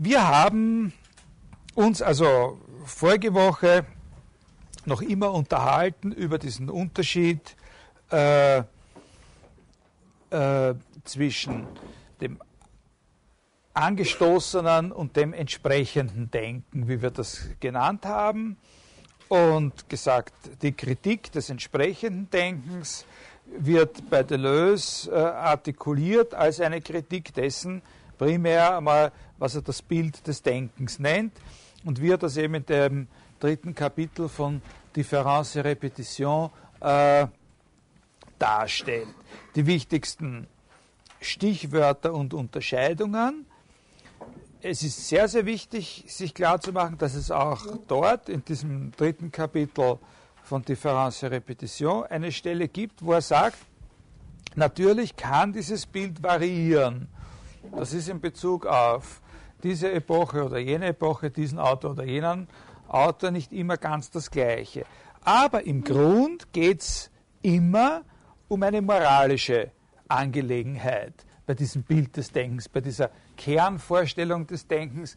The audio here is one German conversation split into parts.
Wir haben uns also vorige Woche noch immer unterhalten über diesen Unterschied äh, äh, zwischen dem angestoßenen und dem entsprechenden Denken, wie wir das genannt haben, und gesagt, die Kritik des entsprechenden Denkens wird bei Deleuze äh, artikuliert als eine Kritik dessen, primär einmal, was er das Bild des Denkens nennt und wie er das eben in dem dritten Kapitel von Difference et Repetition äh, darstellt. Die wichtigsten Stichwörter und Unterscheidungen. Es ist sehr, sehr wichtig, sich klarzumachen, dass es auch dort in diesem dritten Kapitel von Difference et Repetition eine Stelle gibt, wo er sagt, natürlich kann dieses Bild variieren. Das ist in Bezug auf diese Epoche oder jene Epoche, diesen Autor oder jenen Autor nicht immer ganz das Gleiche. Aber im Grund geht es immer um eine moralische Angelegenheit bei diesem Bild des Denkens, bei dieser Kernvorstellung des Denkens,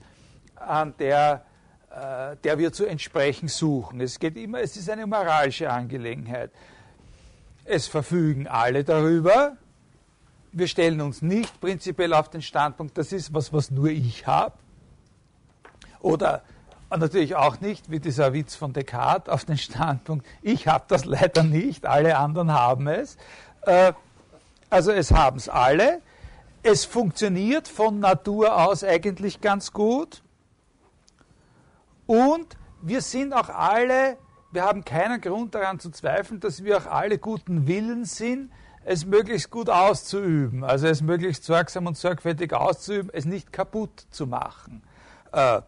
an der, äh, der wir zu entsprechen suchen. Es geht immer, es ist eine moralische Angelegenheit. Es verfügen alle darüber. Wir stellen uns nicht prinzipiell auf den Standpunkt, das ist was, was nur ich habe. Oder natürlich auch nicht, wie dieser Witz von Descartes, auf den Standpunkt, ich habe das leider nicht, alle anderen haben es. Äh, also es haben es alle. Es funktioniert von Natur aus eigentlich ganz gut. Und wir sind auch alle, wir haben keinen Grund daran zu zweifeln, dass wir auch alle guten Willen sind, es möglichst gut auszuüben, also es möglichst sorgsam und sorgfältig auszuüben, es nicht kaputt zu machen. Äh,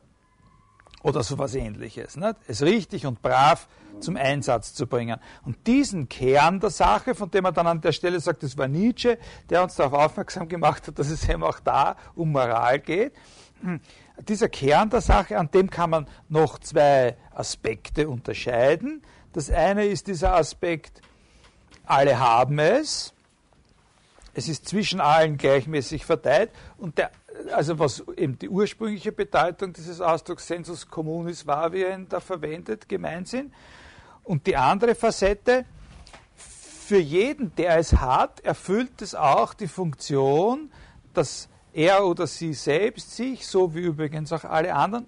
oder sowas ähnliches. Nicht? Es richtig und brav zum Einsatz zu bringen. Und diesen Kern der Sache, von dem er dann an der Stelle sagt, das war Nietzsche, der uns darauf aufmerksam gemacht hat, dass es eben auch da um Moral geht, hm, dieser Kern der Sache, an dem kann man noch zwei Aspekte unterscheiden. Das eine ist dieser Aspekt, alle haben es, es ist zwischen allen gleichmäßig verteilt und der also was eben die ursprüngliche Bedeutung dieses Ausdrucks Sensus communis war, wie er ihn da verwendet, gemeint sind. Und die andere Facette, für jeden, der es hat, erfüllt es auch die Funktion, dass er oder sie selbst sich, so wie übrigens auch alle anderen,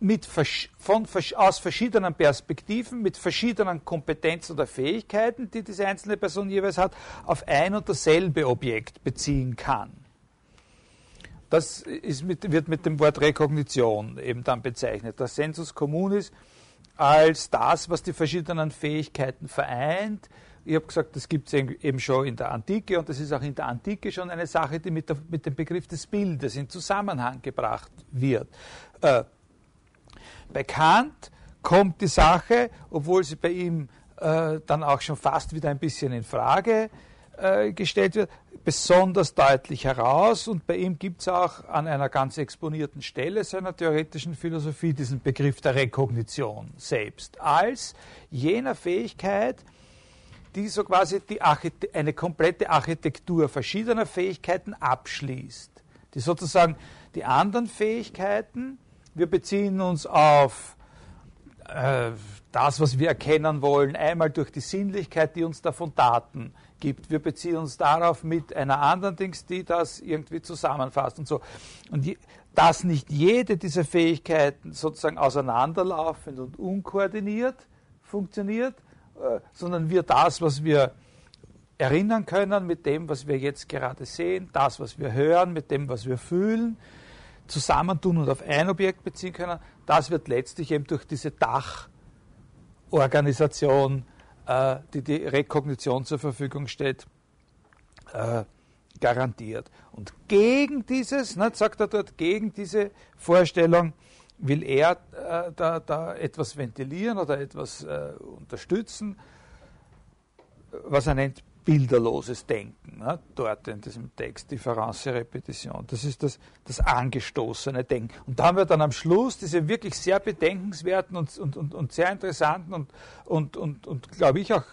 mit, von, aus verschiedenen Perspektiven, mit verschiedenen Kompetenzen oder Fähigkeiten, die diese einzelne Person jeweils hat, auf ein und dasselbe Objekt beziehen kann. Das mit, wird mit dem Wort Rekognition eben dann bezeichnet. Das Sensus communis als das, was die verschiedenen Fähigkeiten vereint. Ich habe gesagt, das gibt es eben schon in der Antike und das ist auch in der Antike schon eine Sache, die mit, der, mit dem Begriff des Bildes in Zusammenhang gebracht wird. Äh, bei Kant kommt die Sache, obwohl sie bei ihm äh, dann auch schon fast wieder ein bisschen in Frage äh, gestellt wird, besonders deutlich heraus. Und bei ihm gibt es auch an einer ganz exponierten Stelle seiner theoretischen Philosophie diesen Begriff der Rekognition selbst als jener Fähigkeit, die so quasi die eine komplette Architektur verschiedener Fähigkeiten abschließt, die sozusagen die anderen Fähigkeiten, wir beziehen uns auf äh, das, was wir erkennen wollen, einmal durch die Sinnlichkeit, die uns davon Daten gibt. Wir beziehen uns darauf mit einer anderen Dings, die das irgendwie zusammenfasst und so. Und dass nicht jede dieser Fähigkeiten sozusagen auseinanderlaufend und unkoordiniert funktioniert, äh, sondern wir das, was wir erinnern können mit dem, was wir jetzt gerade sehen, das, was wir hören, mit dem, was wir fühlen, zusammentun und auf ein Objekt beziehen können, das wird letztlich eben durch diese Dachorganisation äh, die die Rekognition zur Verfügung steht, äh, garantiert. Und gegen dieses, ne, sagt er dort, gegen diese Vorstellung will er äh, da, da, etwas ventilieren oder etwas äh, unterstützen, was er nennt bilderloses Denken, ne, dort in diesem Text, Difference Repetition. Das ist das, das angestoßene Denken. Und da haben wir dann am Schluss diese wirklich sehr bedenkenswerten und, und, und, und sehr interessanten und, und, und, und glaube ich auch,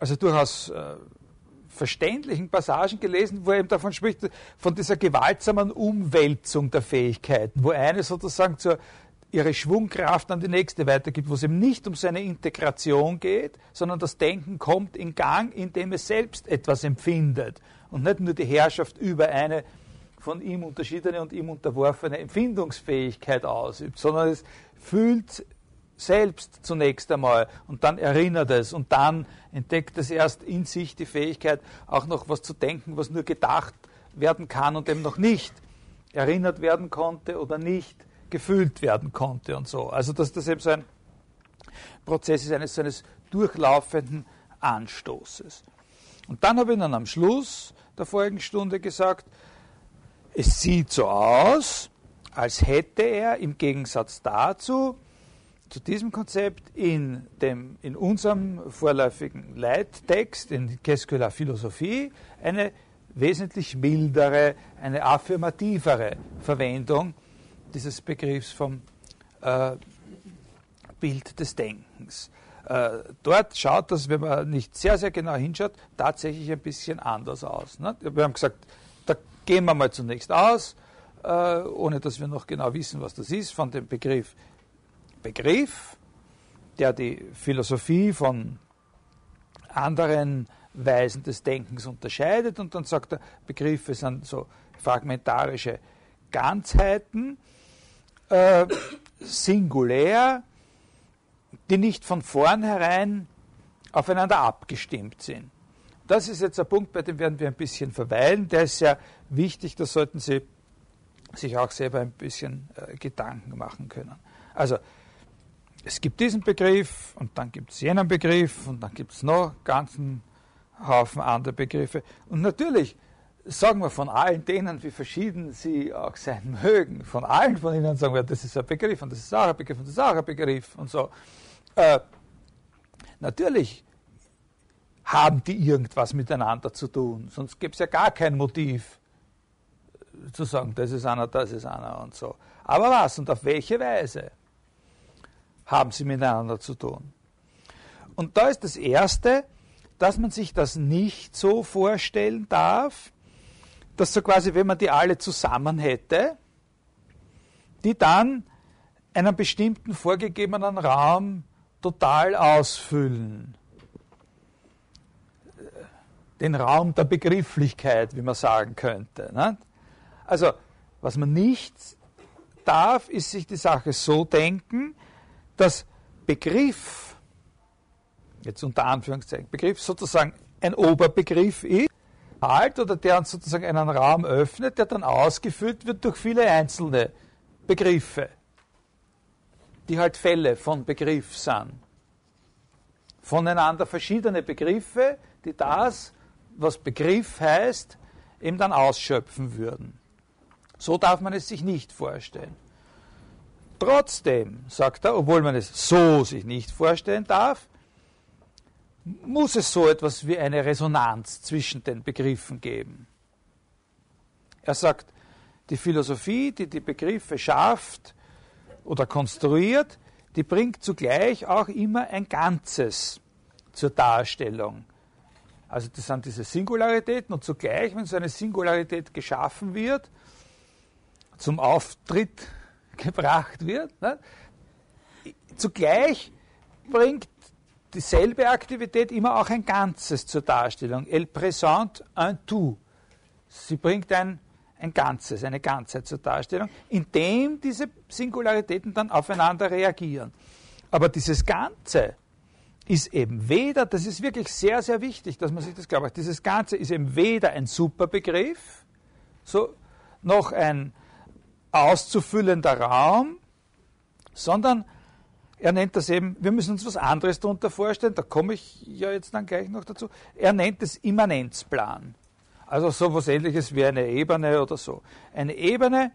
also durchaus äh, verständlichen Passagen gelesen, wo er eben davon spricht, von dieser gewaltsamen Umwälzung der Fähigkeiten, wo eine sozusagen zur, ihre Schwungkraft an die nächste weitergibt, wo es eben nicht um seine Integration geht, sondern das Denken kommt in Gang, indem es selbst etwas empfindet und nicht nur die Herrschaft über eine von ihm unterschiedene und ihm unterworfene Empfindungsfähigkeit ausübt, sondern es fühlt selbst zunächst einmal und dann erinnert es und dann entdeckt es erst in sich die Fähigkeit, auch noch was zu denken, was nur gedacht werden kann und eben noch nicht erinnert werden konnte oder nicht gefühlt werden konnte und so. Also dass das eben so ein Prozess ist eines, eines durchlaufenden Anstoßes. Und dann habe ich dann am Schluss der vorigen Stunde gesagt, es sieht so aus, als hätte er im Gegensatz dazu zu diesem Konzept in, dem, in unserem vorläufigen Leittext, in Qu'est-ce que la Philosophie, eine wesentlich mildere, eine affirmativere Verwendung dieses Begriffs vom äh, Bild des Denkens. Äh, dort schaut das, wenn man nicht sehr, sehr genau hinschaut, tatsächlich ein bisschen anders aus. Ne? Wir haben gesagt, da gehen wir mal zunächst aus, äh, ohne dass wir noch genau wissen, was das ist, von dem Begriff Begriff, der die Philosophie von anderen Weisen des Denkens unterscheidet. Und dann sagt er, Begriffe sind so fragmentarische Ganzheiten, äh, singulär, die nicht von vornherein aufeinander abgestimmt sind. Das ist jetzt ein Punkt, bei dem werden wir ein bisschen verweilen. Der ist sehr wichtig, da sollten Sie sich auch selber ein bisschen äh, Gedanken machen können. Also es gibt diesen Begriff und dann gibt es jenen Begriff und dann gibt es noch ganzen Haufen andere Begriffe. Und natürlich sagen wir von allen denen, wie verschieden sie auch sein mögen, von allen von ihnen sagen wir, das ist ein Begriff und das ist auch ein Begriff und das ist auch ein Begriff und so. Äh, natürlich haben die irgendwas miteinander zu tun, sonst gibt es ja gar kein Motiv zu sagen, das ist einer, das ist einer und so. Aber was und auf welche Weise? haben sie miteinander zu tun. Und da ist das Erste, dass man sich das nicht so vorstellen darf, dass so quasi, wenn man die alle zusammen hätte, die dann einen bestimmten vorgegebenen Raum total ausfüllen. Den Raum der Begrifflichkeit, wie man sagen könnte. Ne? Also, was man nicht darf, ist sich die Sache so denken, dass Begriff, jetzt unter Anführungszeichen, Begriff sozusagen ein Oberbegriff ist, halt oder der uns sozusagen einen Raum öffnet, der dann ausgefüllt wird durch viele einzelne Begriffe, die halt Fälle von Begriff sind. Voneinander verschiedene Begriffe, die das, was Begriff heißt, eben dann ausschöpfen würden. So darf man es sich nicht vorstellen. Trotzdem, sagt er, obwohl man es so sich nicht vorstellen darf, muss es so etwas wie eine Resonanz zwischen den Begriffen geben. Er sagt, die Philosophie, die die Begriffe schafft oder konstruiert, die bringt zugleich auch immer ein Ganzes zur Darstellung. Also das sind diese Singularitäten und zugleich, wenn so eine Singularität geschaffen wird, zum Auftritt gebracht wird. Ne? Zugleich bringt dieselbe Aktivität immer auch ein Ganzes zur Darstellung. Elle présente un tout. Sie bringt ein, ein Ganzes, eine Ganzheit zur Darstellung, indem diese Singularitäten dann aufeinander reagieren. Aber dieses Ganze ist eben weder, das ist wirklich sehr, sehr wichtig, dass man sich das glaubt, dieses Ganze ist eben weder ein Superbegriff, so, noch ein, auszufüllender Raum, sondern er nennt das eben, wir müssen uns was anderes darunter vorstellen, da komme ich ja jetzt dann gleich noch dazu, er nennt es Immanenzplan. Also so etwas ähnliches wie eine Ebene oder so. Eine Ebene,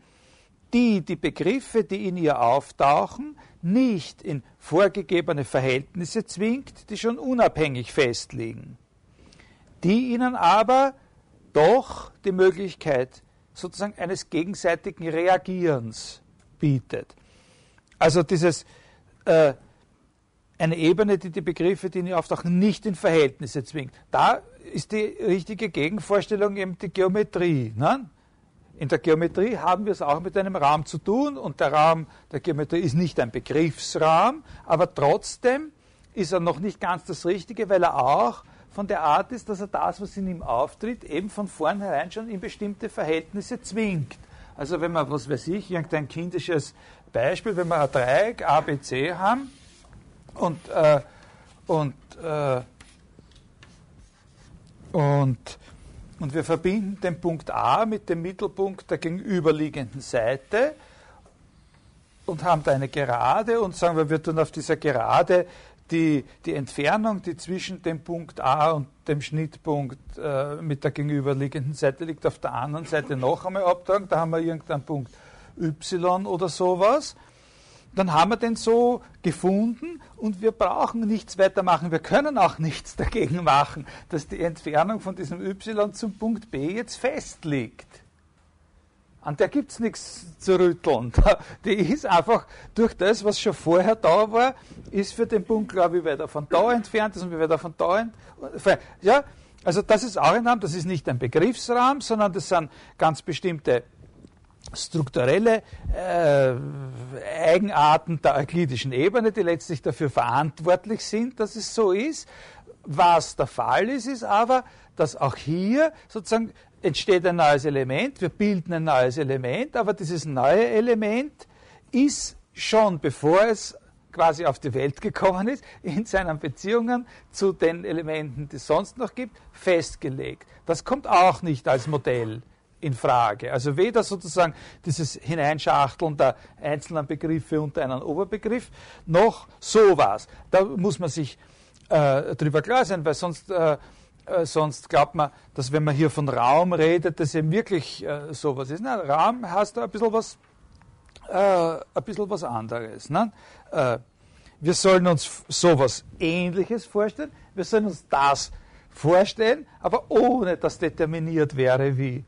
die die Begriffe, die in ihr auftauchen, nicht in vorgegebene Verhältnisse zwingt, die schon unabhängig festliegen, die ihnen aber doch die Möglichkeit sozusagen eines gegenseitigen Reagierens bietet. Also dieses äh, eine Ebene, die die Begriffe, die nie auftauchen, nicht in Verhältnisse zwingt. Da ist die richtige Gegenvorstellung eben die Geometrie. Ne? In der Geometrie haben wir es auch mit einem Raum zu tun und der Raum der Geometrie ist nicht ein Begriffsraum, aber trotzdem ist er noch nicht ganz das Richtige, weil er auch von der Art ist, dass er das, was in ihm auftritt, eben von vornherein schon in bestimmte Verhältnisse zwingt. Also wenn man, was weiß ich, irgendein kindisches Beispiel, wenn wir ein Dreieck ABC haben und, äh, und, äh, und, und wir verbinden den Punkt A mit dem Mittelpunkt der gegenüberliegenden Seite und haben da eine Gerade und sagen wir, wir tun auf dieser Gerade die, die Entfernung, die zwischen dem Punkt A und dem Schnittpunkt äh, mit der gegenüberliegenden Seite liegt, auf der anderen Seite noch einmal abtragen. Da haben wir irgendeinen Punkt Y oder sowas. Dann haben wir den so gefunden und wir brauchen nichts weitermachen. Wir können auch nichts dagegen machen, dass die Entfernung von diesem Y zum Punkt B jetzt festliegt. An der gibt es nichts zu rütteln. Die ist einfach durch das, was schon vorher da war, ist für den Punkt, glaube ich, weiter von da entfernt ist und wie von da entfernt. Ja, also das ist auch ein Raum, das ist nicht ein Begriffsraum, sondern das sind ganz bestimmte strukturelle äh, Eigenarten der euklidischen Ebene, die letztlich dafür verantwortlich sind, dass es so ist. Was der Fall ist, ist aber, dass auch hier sozusagen entsteht ein neues Element, wir bilden ein neues Element, aber dieses neue Element ist schon, bevor es quasi auf die Welt gekommen ist, in seinen Beziehungen zu den Elementen, die es sonst noch gibt, festgelegt. Das kommt auch nicht als Modell in Frage. Also weder sozusagen dieses Hineinschachteln der einzelnen Begriffe unter einen Oberbegriff, noch sowas. Da muss man sich äh, drüber klar sein, weil sonst äh, äh, sonst glaubt man, dass wenn man hier von Raum redet, dass eben wirklich äh, sowas ist. Nein, Raum heißt da ein bisschen was, äh, ein bisschen was anderes. Ne? Äh, wir sollen uns sowas Ähnliches vorstellen. Wir sollen uns das vorstellen, aber ohne dass determiniert wäre wie.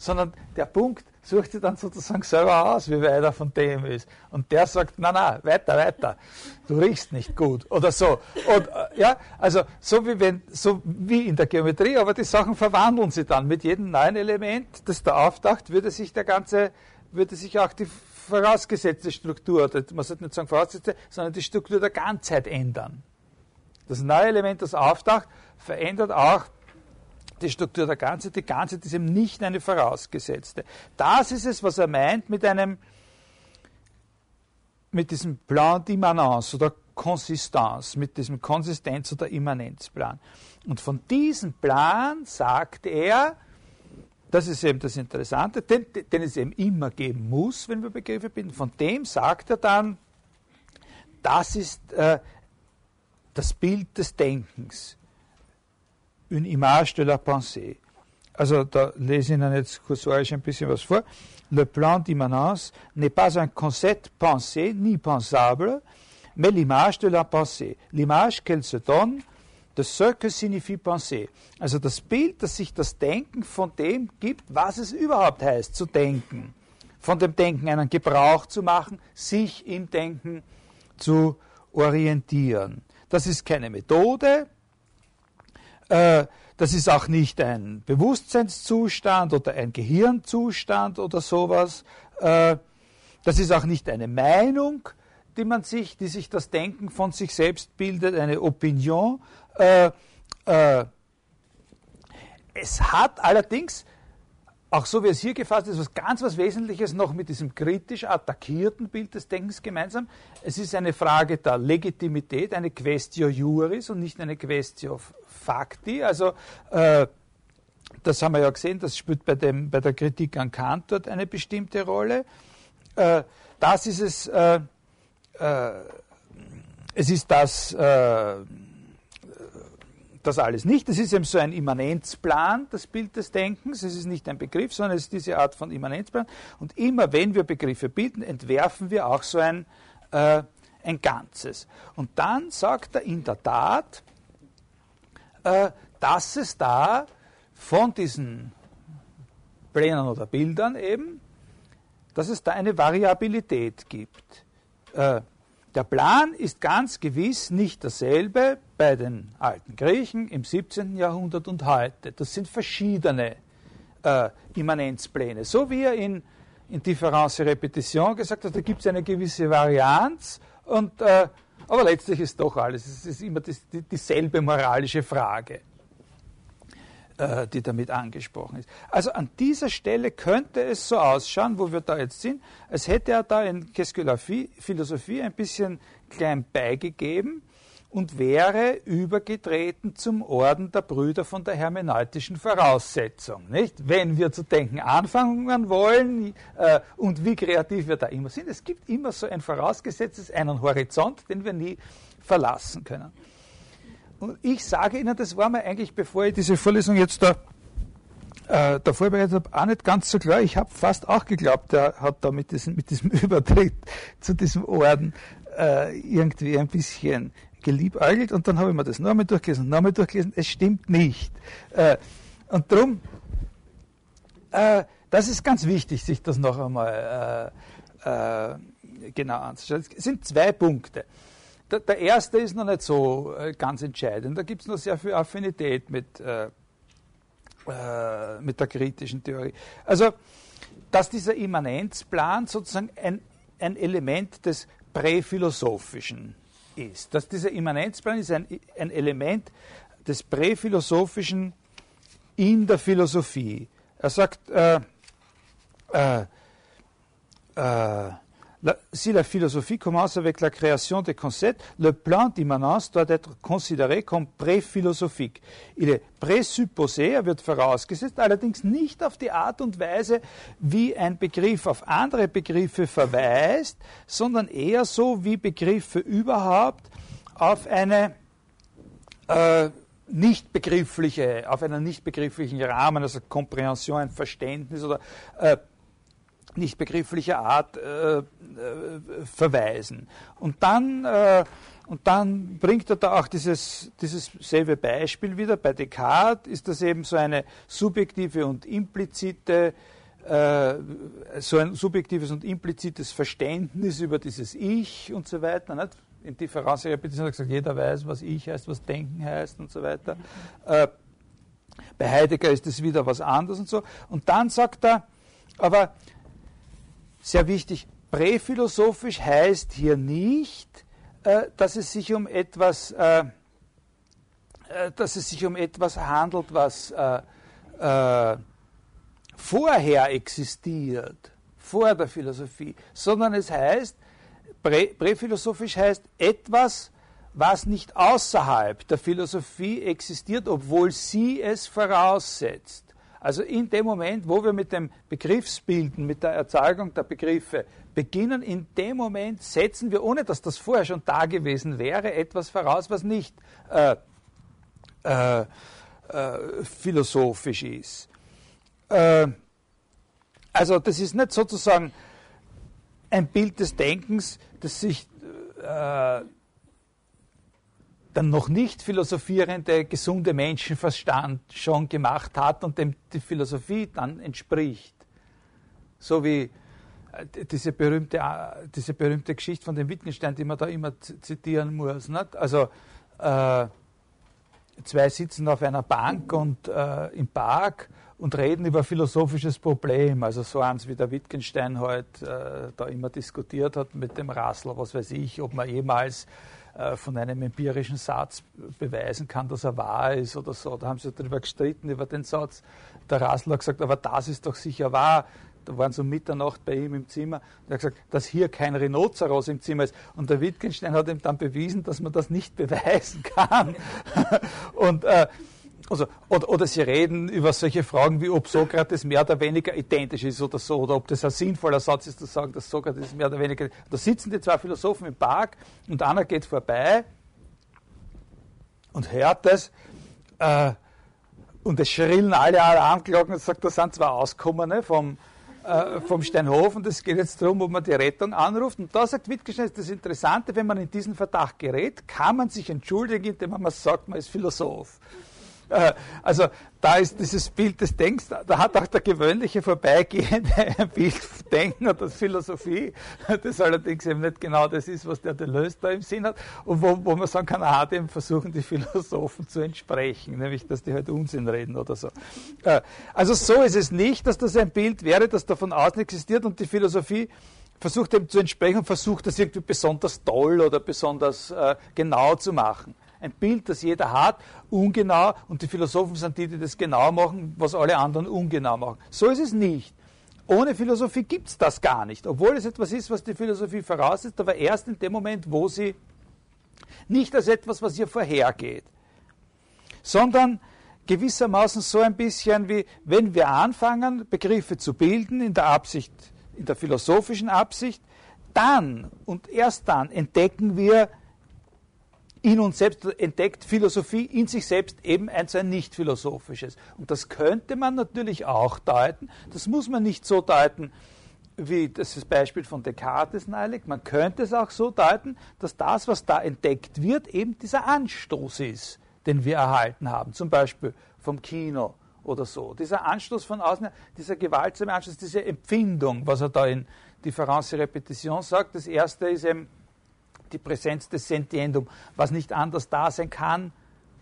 Sondern der Punkt sucht sich dann sozusagen selber aus, wie weit er von dem ist. Und der sagt, na na, weiter, weiter. Du riechst nicht gut. Oder so. Und, äh, ja, also so wie, wenn, so wie in der Geometrie, aber die Sachen verwandeln sich dann. Mit jedem neuen Element, das da auftaucht, würde sich der ganze, würde sich auch die vorausgesetzte Struktur, man sollte nicht sagen vorausgesetzte, sondern die Struktur der Ganzheit ändern. Das neue Element, das auftaucht, verändert auch die Struktur der Ganzheit. Die Ganzheit ist eben nicht eine vorausgesetzte. Das ist es, was er meint mit einem, mit diesem Plan d'Immanence oder Konsistence, mit diesem Konsistenz- oder Immanenzplan. Und von diesem Plan sagt er, das ist eben das Interessante, den, den es eben immer geben muss, wenn wir Begriffe bilden, von dem sagt er dann, das ist äh, das Bild des Denkens une image de la pensée. Also da lese ich Ihnen jetzt kursorisch ein bisschen was vor. Le plan d'immanence n'est pas un concept pensé ni pensable, mais l'image de la pensée, l'image qu'elle se donne de ce que signifie penser. Also das Bild, das sich das Denken von dem gibt, was es überhaupt heißt, zu denken. Von dem Denken einen Gebrauch zu machen, sich im Denken zu orientieren. Das ist keine Methode, äh, das ist auch nicht ein Bewusstseinszustand oder ein Gehirnzustand oder sowas. Äh, das ist auch nicht eine Meinung, die man sich, die sich das Denken von sich selbst bildet, eine Opinion. Äh, es hat allerdings auch so wie es hier gefasst ist, was ganz was Wesentliches noch mit diesem kritisch attackierten Bild des Denkens gemeinsam. Es ist eine Frage der Legitimität, eine Questio Juris und nicht eine Questio Facti. Also äh, das haben wir ja gesehen, das spielt bei, dem, bei der Kritik an Kant dort eine bestimmte Rolle. Äh, das ist es, äh, äh es ist das äh, das alles nicht. Es ist eben so ein Immanenzplan, das Bild des Denkens. Es ist nicht ein Begriff, sondern es ist diese Art von Immanenzplan. Und immer wenn wir Begriffe bilden, entwerfen wir auch so ein, äh, ein Ganzes. Und dann sagt er in der Tat, äh, dass es da von diesen Plänen oder Bildern eben, dass es da eine Variabilität gibt. Äh, der Plan ist ganz gewiss nicht dasselbe bei den alten Griechen im 17. Jahrhundert und heute. Das sind verschiedene äh, Immanenzpläne. So wie er in, in Difference Repetition gesagt hat, da gibt es eine gewisse Varianz, und, äh, aber letztlich ist doch alles, es ist immer das, die, dieselbe moralische Frage, äh, die damit angesprochen ist. Also an dieser Stelle könnte es so ausschauen, wo wir da jetzt sind, als hätte er da in Qu'est-ce Philosophie ein bisschen klein beigegeben und wäre übergetreten zum Orden der Brüder von der hermeneutischen Voraussetzung. Nicht? Wenn wir zu denken anfangen wollen äh, und wie kreativ wir da immer sind, es gibt immer so ein vorausgesetztes, einen Horizont, den wir nie verlassen können. Und ich sage Ihnen, das war mir eigentlich, bevor ich diese Vorlesung jetzt da, äh, da vorbereitet habe, auch nicht ganz so klar. Ich habe fast auch geglaubt, der hat da mit diesem, mit diesem Übertritt zu diesem Orden äh, irgendwie ein bisschen geliebäugelt und dann habe ich mir das nochmal durchgelesen, nochmal durchgelesen, es stimmt nicht. Äh, und darum, äh, das ist ganz wichtig, sich das noch einmal äh, äh genau anzuschauen. Es sind zwei Punkte. Der, der, erste ist noch nicht so äh, ganz entscheidend. Da gibt es noch sehr viel Affinität mit, äh, mit der kritischen Theorie. Also, dass dieser Immanenzplan sozusagen ein, ein Element des Präphilosophischen ist. Dass dieser Immanenzplan ist ein, ein Element des Präphilosophischen in der Philosophie. Er sagt, äh, äh, äh, si la philosophie commence avec la création des concepts, le plan d'immanence doit être considéré comme préphilosophique. Il est présupposé, er wird vorausgesetzt, allerdings nicht auf die Art und Weise, wie ein Begriff auf andere Begriffe verweist, sondern eher so wie Begriffe überhaupt auf eine äh, nicht begriffliche, auf einen nicht begrifflichen Rahmen, also Komprehension, ein Verständnis oder äh, nicht begrifflicher Art äh, äh, verweisen. Und dann, äh, und dann bringt er da auch dieses, dieses selbe Beispiel wieder. Bei Descartes ist das eben so eine subjektive und implizite äh, so ein subjektives und implizites Verständnis über dieses Ich und so weiter. Nicht? In Differenz Repetition hat gesagt, jeder weiß, was Ich heißt, was Denken heißt und so weiter. Äh, bei Heidegger ist es wieder was anderes und so. Und dann sagt er, aber sehr wichtig, präphilosophisch heißt hier nicht, äh, dass es sich um etwas, äh, äh dass es sich um etwas handelt, was äh, äh, vorher existiert, vor der Philosophie, sondern es heißt, prä, präphilosophisch heißt etwas, was nicht außerhalb der Philosophie existiert, obwohl sie es voraussetzt. Also in dem Moment, wo wir mit dem Begriffsbilden, mit der Erzeugung der Begriffe beginnen, in dem Moment setzen wir, ohne dass das vorher schon da gewesen wäre, etwas voraus, was nicht äh, äh, äh, philosophisch ist. Äh, also das ist nicht sozusagen ein Bild des Denkens, das sich dann noch nicht philosophierende, gesunde Menschenverstand schon gemacht hat und dem die Philosophie dann entspricht. So wie äh, diese berühmte, äh, diese berühmte Geschichte von dem Wittgenstein, die man da immer zitieren muss. Nicht? Also äh, zwei sitzen auf einer Bank und äh, im Park und reden über philosophisches Problem. Also so eins wie der Wittgenstein halt äh, da immer diskutiert hat mit dem Rassler, was weiß ich, ob man jemals von einem empirischen Satz beweisen kann, dass er wahr ist oder so. Da haben sie darüber gestritten, über den Satz. Der Rassler hat gesagt, aber das ist doch sicher wahr. Da waren so Mitternacht bei ihm im Zimmer. Er hat gesagt, dass hier kein Rhinoceros im Zimmer ist. Und der Wittgenstein hat ihm dann bewiesen, dass man das nicht beweisen kann. und äh, also, oder, oder, Sie reden über solche Fragen, wie ob Sokrates mehr oder weniger identisch ist oder so, oder ob das ein sinnvoller Satz ist, zu sagen, dass Sokrates mehr oder weniger. Da sitzen die zwei Philosophen im Park und einer geht vorbei und hört das. Äh, und es schrillen alle Alarmglocken und sagt, da sind zwei Auskommene vom, äh, vom Steinhof und es geht jetzt darum, ob man die Rettung anruft. Und da sagt Wittgenstein, das Interessante, wenn man in diesen Verdacht gerät, kann man sich entschuldigen, indem man sagt, man ist Philosoph. Also da ist dieses Bild des Denkens, da hat auch der gewöhnliche Vorbeigehende ein Bild Denken oder Philosophie, das allerdings eben nicht genau das ist, was der Deleuze da im Sinn hat. Und wo, wo man sagen kann, ah, dem versuchen die Philosophen zu entsprechen, nämlich, dass die halt Unsinn reden oder so. Äh, also so ist es nicht, dass das ein Bild wäre, das davon außen existiert und die Philosophie versucht dem zu entsprechen und versucht das irgendwie besonders toll oder besonders äh, genau zu machen ein Bild, das jeder hat, ungenau und die Philosophen sind die, die das genau machen, was alle anderen ungenau machen. So ist es nicht. Ohne Philosophie gibt es das gar nicht, obwohl es etwas ist, was die Philosophie voraussetzt, aber erst in dem Moment, wo sie nicht als etwas, was ihr vorhergeht, sondern gewissermaßen so ein bisschen wie, wenn wir anfangen, Begriffe zu bilden in der Absicht, in der philosophischen Absicht, dann und erst dann entdecken wir in uns selbst entdeckt Philosophie in sich selbst eben ein, so ein nicht philosophisches. Und das könnte man natürlich auch deuten. Das muss man nicht so deuten, wie das Beispiel von Descartes nahelegt. Man könnte es auch so deuten, dass das, was da entdeckt wird, eben dieser Anstoß ist, den wir erhalten haben. Zum Beispiel vom Kino oder so. Dieser Anstoß von außen, dieser gewaltsame Anstoß, diese Empfindung, was er da in Difference Repetition sagt. Das erste ist eben, die Präsenz des Sentiendum, was nicht anders da sein kann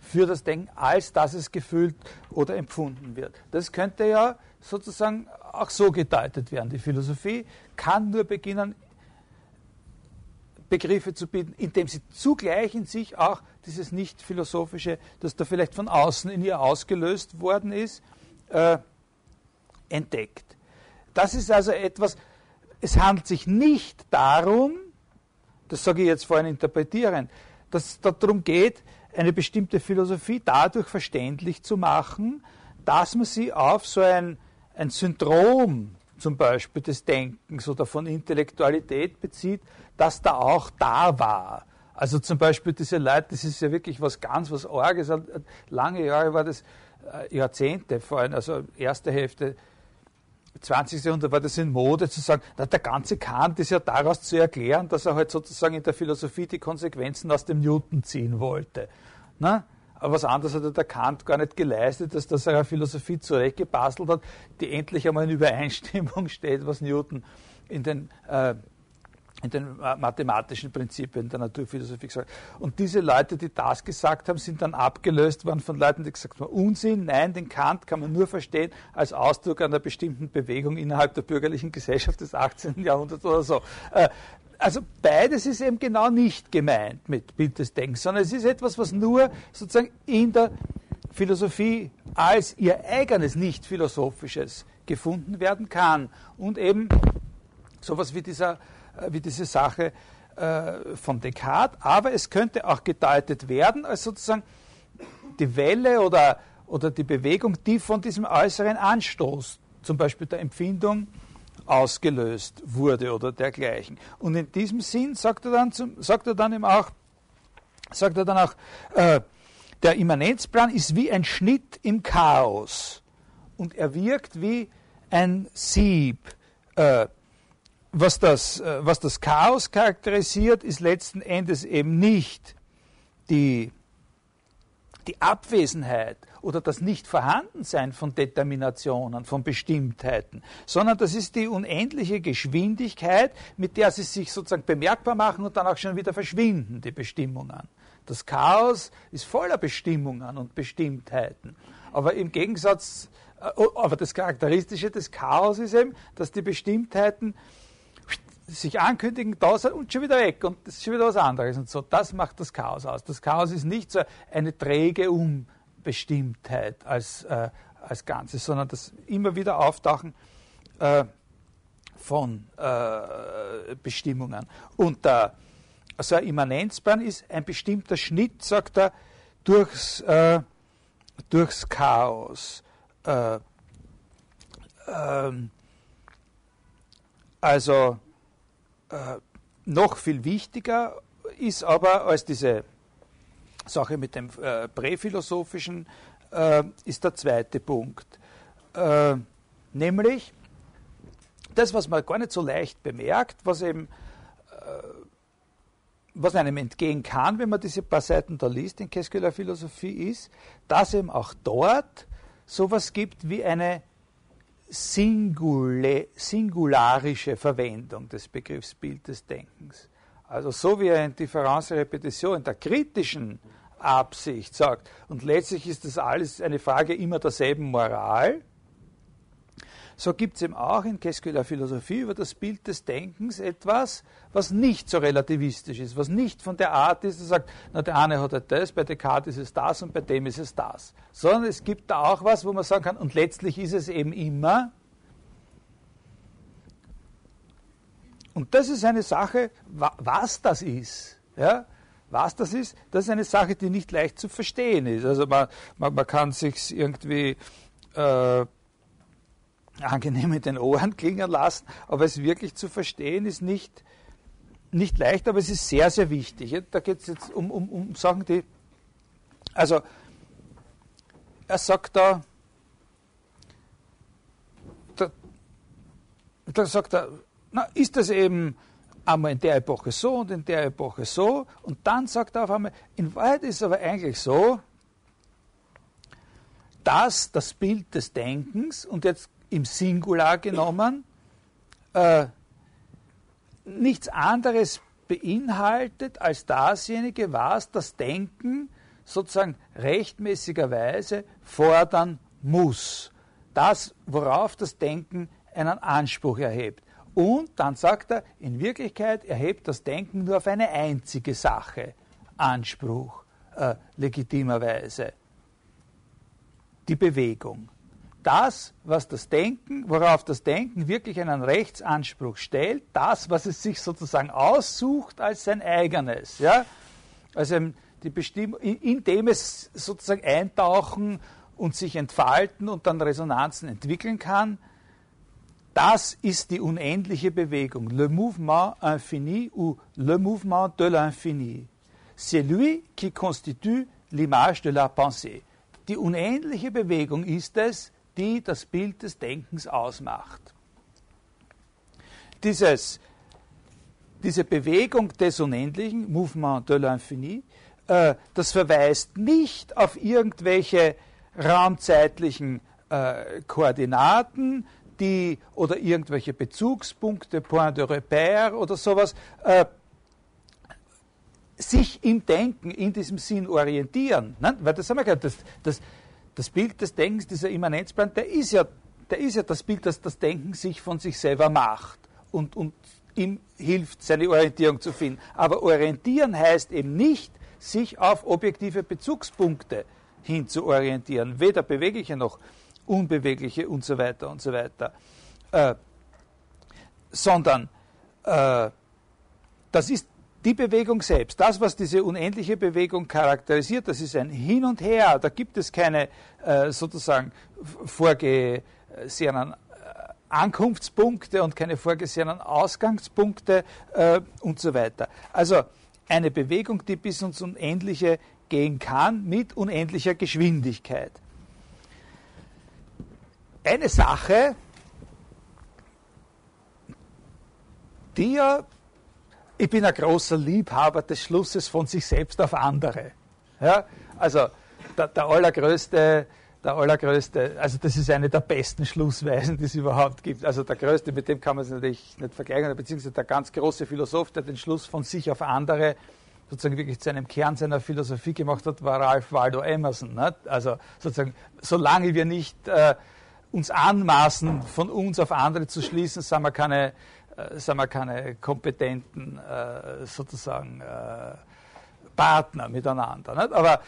für das Denken, als dass es gefühlt oder empfunden wird. Das könnte ja sozusagen auch so gedeutet werden. Die Philosophie kann nur beginnen, Begriffe zu bilden, indem sie zugleich in sich auch dieses nicht-philosophische, das da vielleicht von außen in ihr ausgelöst worden ist, äh, entdeckt. Das ist also etwas, es handelt sich nicht darum, das sage ich jetzt vorhin interpretieren, dass es darum geht, eine bestimmte Philosophie dadurch verständlich zu machen, dass man sie auf so ein, ein Syndrom zum Beispiel des Denkens oder von Intellektualität bezieht, das da auch da war. Also zum Beispiel diese Leute, das ist ja wirklich was ganz, was Orges. Lange Jahre war das, äh, Jahrzehnte vor allem, also erste Hälfte 20. Jahrhundert war das in Mode zu sagen, na, der ganze Kant ist ja daraus zu erklären, dass er halt sozusagen in der Philosophie die Konsequenzen aus dem Newton ziehen wollte. Na? Aber was anderes hat der Kant gar nicht geleistet, dass, er eine Philosophie zurechtgebastelt hat, die endlich einmal in Übereinstimmung steht, was Newton in den äh, in den mathematischen Prinzipien der Naturphilosophie gesagt. Und diese Leute, die das gesagt haben, sind dann abgelöst worden von Leuten, die gesagt haben, Unsinn, nein, den Kant kann man nur verstehen als Ausdruck einer bestimmten Bewegung innerhalb der bürgerlichen Gesellschaft des 18. Jahrhunderts oder so. Äh, also beides ist eben genau nicht gemeint mit Bild des Denkens, sondern es ist etwas, was nur sozusagen in der Philosophie als ihr eigenes nicht philosophisches gefunden werden kann und eben sowas wie dieser äh, wie diese Sache äh, von Descartes, aber es könnte auch gedeutet werden als sozusagen die Welle oder, oder die Bewegung, die von diesem äußeren Anstoß, zum Beispiel der Empfindung, ausgelöst wurde oder dergleichen. Und in diesem Sinn sagt er dann, zum, sagt er dann eben auch, sagt er dann auch, äh, der Immanenzplan ist wie ein Schnitt im Chaos und er wirkt wie ein Sieb. Äh, was das, äh, was das Chaos charakterisiert, ist letzten Endes eben nicht die, die Abwesenheit oder das Nichtvorhandensein von Determinationen, von Bestimmtheiten, sondern das ist die unendliche Geschwindigkeit, mit der sie sich sozusagen bemerkbar machen und dann auch schon wieder verschwinden, die Bestimmungen. Das Chaos ist voller Bestimmungen und Bestimmtheiten. Aber im Gegensatz, äh, aber das Charakteristische des Chaos ist eben, dass die Bestimmtheiten sich ankündigen, da sein und schon wieder weg und das ist schon wieder was anderes und so. Das macht das Chaos aus. Das Chaos ist nicht so eine träge Unbestimmtheit als, äh, als Ganzes, sondern das immer wieder Auftauchen äh, von äh, Bestimmungen. Und der, also ein Immanenzplan ist ein bestimmter Schnitt, sagt er, durchs, äh, durchs Chaos. Äh, ähm, also noch viel wichtiger ist aber als diese Sache mit dem äh, präphilosophischen, äh, ist der zweite Punkt. Äh, nämlich das, was man gar nicht so leicht bemerkt, was eben, äh, was einem entgehen kann, wenn man diese paar Seiten da liest in la Philosophie ist, dass eben auch dort sowas gibt wie eine Singule, singularische Verwendung des Begriffs Bild des Denkens. Also so wie er in Differenz Repetition der kritischen Absicht sagt, und letztlich ist das alles eine Frage immer derselben Moral, so gibt es eben auch in la Philosophie über das Bild des Denkens etwas, was nicht so relativistisch ist, was nicht von der Art ist, dass sagt, na, der eine hat halt das, bei Descartes ist es das und bei dem ist es das. Sondern es gibt da auch was, wo man sagen kann, und letztlich ist es eben immer, und das ist eine Sache, was das ist. Ja? Was das ist, das ist eine Sache, die nicht leicht zu verstehen ist. Also man, man, man kann sich irgendwie äh, angenehm in den Ohren klingen lassen, aber es wirklich zu verstehen ist nicht, nicht leicht, aber es ist sehr, sehr wichtig. Da geht es jetzt um, um, um Sachen, die. Also, er sagt da, da, da sagt er, na, ist das eben einmal in der Epoche so und in der Epoche so, und dann sagt er auf einmal, in Wahrheit ist es aber eigentlich so, dass das Bild des Denkens, und jetzt im Singular genommen äh, nichts anderes beinhaltet als dasjenige, was das Denken sozusagen rechtmäßigerweise fordern muss. Das, worauf das Denken einen Anspruch erhebt. Und dann sagt er, in Wirklichkeit erhebt das Denken nur auf eine einzige Sache Anspruch, äh, legitimerweise. Die Bewegung das, was das Denken, worauf das Denken wirklich einen Rechtsanspruch stellt, das, was es sich sozusagen aussucht als sein eigenes. Ja? Also die Bestimmung, indem es sozusagen eintauchen und sich entfalten und dann Resonanzen entwickeln kann, das ist die unendliche Bewegung. Le mouvement infini ou le mouvement de l'infini. C'est lui qui constitue l'image de la pensée. Die unendliche Bewegung ist es, die das Bild des Denkens ausmacht. Dieses, diese Bewegung des Unendlichen, Mouvement de l'Infini, äh, das verweist nicht auf irgendwelche raumzeitlichen äh, Koordinaten, die oder irgendwelche Bezugspunkte, Point de repère oder sowas, äh, sich im Denken in diesem Sinn orientieren. Ne? Weil das haben wir gehört, das, das, das Bild des Denkens, dieser Immanenzplan, der ist ja, der ist ja das Bild, das das Denken sich von sich selber macht und, und ihm hilft, seine Orientierung zu finden. Aber orientieren heißt eben nicht, sich auf objektive Bezugspunkte hin zu orientieren, weder bewegliche noch unbewegliche und so weiter und so weiter, äh, sondern äh, das ist die Bewegung selbst, das, was diese unendliche Bewegung charakterisiert, das ist ein Hin und Her. Da gibt es keine äh, sozusagen vorgesehenen äh, Ankunftspunkte und keine vorgesehenen Ausgangspunkte äh, und so weiter. Also eine Bewegung, die bis ins Unendliche gehen kann mit unendlicher Geschwindigkeit. Eine Sache, die ja ich bin ein großer Liebhaber des Schlusses von sich selbst auf andere. Ja? Also der, der allergrößte, der allergrößte, also das ist eine der besten Schlussweisen, die es überhaupt gibt. Also der größte, mit dem kann man es natürlich nicht vergleichen, beziehungsweise der ganz große Philosoph, der den Schluss von sich auf andere sozusagen wirklich zu einem Kern seiner Philosophie gemacht hat, war Ralph Waldo Emerson. Nicht? Also sozusagen, solange wir nicht äh, uns anmaßen, von uns auf andere zu schließen, sind wir keine äh, sind wir keine kompetenten äh, sozusagen äh, Partner miteinander. Nicht? Aber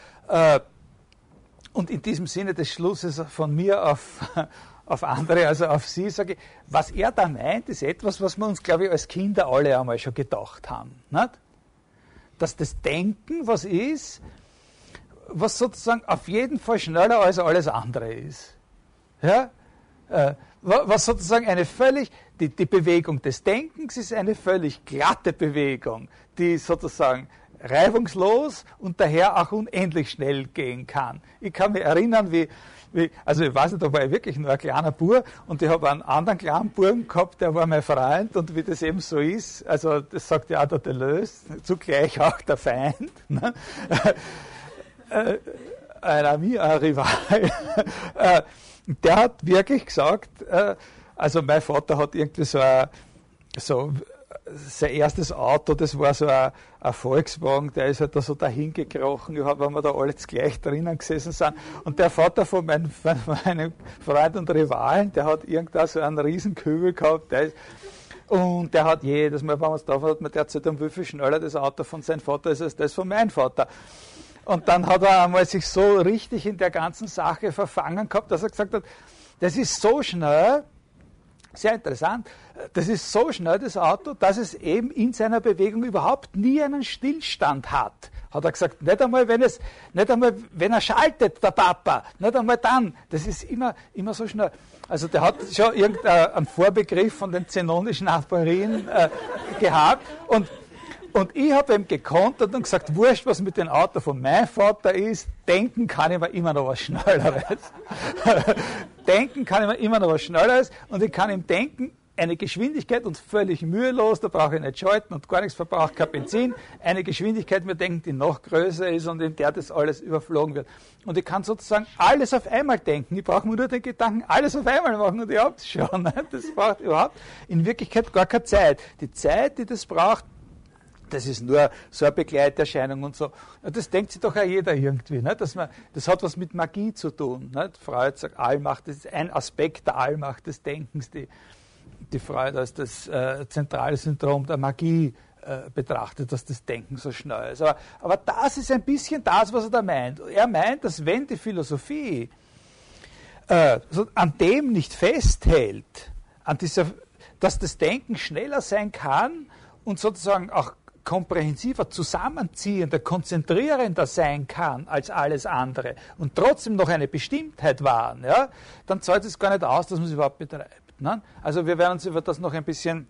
und in diesem Sinne des Schlusses von mir auf, auf andere, also auf Sie, sage ich, was er da meint, ist etwas, was wir uns, glaube ich, als Kinder alle einmal schon gedacht haben. Nicht? Dass das Denken was ist, was sozusagen auf jeden Fall schneller als alles andere ist. Ja? Was sozusagen eine völlig, die, die Bewegung des Denkens ist eine völlig glatte Bewegung, die sozusagen reibungslos und daher auch unendlich schnell gehen kann. Ich kann mich erinnern, wie, wie also ich weiß nicht, da war ich wirklich nur ein kleiner Bur und ich habe einen anderen kleinen Buben gehabt, der war mein Freund und wie das eben so ist, also das sagt ja auch der Deleuze, zugleich auch der Feind. Ne? Äh, ein Ami, ein Rival, äh, der hat wirklich gesagt, äh, also mein Vater hat irgendwie so ein, so sein erstes Auto, das war so ein, ein Volkswagen, der ist halt da so dahin gekrochen, weil wir da alle gleich drinnen gesessen sind. Und der Vater von, mein, von meinem Freund und Rivalen, der hat irgendda so einen riesen Kübel gehabt, der ist, und der hat jedes Mal, wenn man es drauf hat, man erzählt, um wie viel schneller das Auto von seinem Vater ist als das von meinem Vater. Und dann hat er einmal sich so richtig in der ganzen Sache verfangen gehabt, dass er gesagt hat, das ist so schnell, sehr interessant, das ist so schnell, das Auto, dass es eben in seiner Bewegung überhaupt nie einen Stillstand hat. Hat er gesagt, nicht einmal, wenn es, nicht einmal, wenn er schaltet, der Papa, nicht einmal dann. Das ist immer, immer so schnell. Also der hat schon irgendeinen Vorbegriff von den zenonischen Aphorien äh, gehabt und und ich habe ihm gekontert und gesagt, wurscht, was mit dem Auto von meinem Vater ist, denken kann ich mir immer noch was Schnelleres. denken kann ich mir immer noch was Schnelleres und ich kann ihm denken, eine Geschwindigkeit und völlig mühelos, da brauche ich nicht schalten und gar nichts verbraucht, kein Benzin, eine Geschwindigkeit, wir denken, die noch größer ist und in der das alles überflogen wird. Und ich kann sozusagen alles auf einmal denken. Ich brauche nur den Gedanken, alles auf einmal machen und ich hab's schon. Das braucht überhaupt in Wirklichkeit gar keine Zeit. Die Zeit, die das braucht, das ist nur so eine Begleiterscheinung und so. Das denkt sich doch auch jeder irgendwie. Ne? Dass man, das hat was mit Magie zu tun. Ne? Freud sagt, Allmacht, das ist ein Aspekt der Allmacht des Denkens, die, die Freud als das äh, zentrale Syndrom der Magie äh, betrachtet, dass das Denken so schnell ist. Aber, aber das ist ein bisschen das, was er da meint. Er meint, dass wenn die Philosophie äh, so an dem nicht festhält, an dieser, dass das Denken schneller sein kann und sozusagen auch komprehensiver, zusammenziehender, konzentrierender sein kann als alles andere und trotzdem noch eine Bestimmtheit wahren, ja, dann zahlt es gar nicht aus, dass man es überhaupt betreibt. Ne? Also wir werden uns über das noch ein bisschen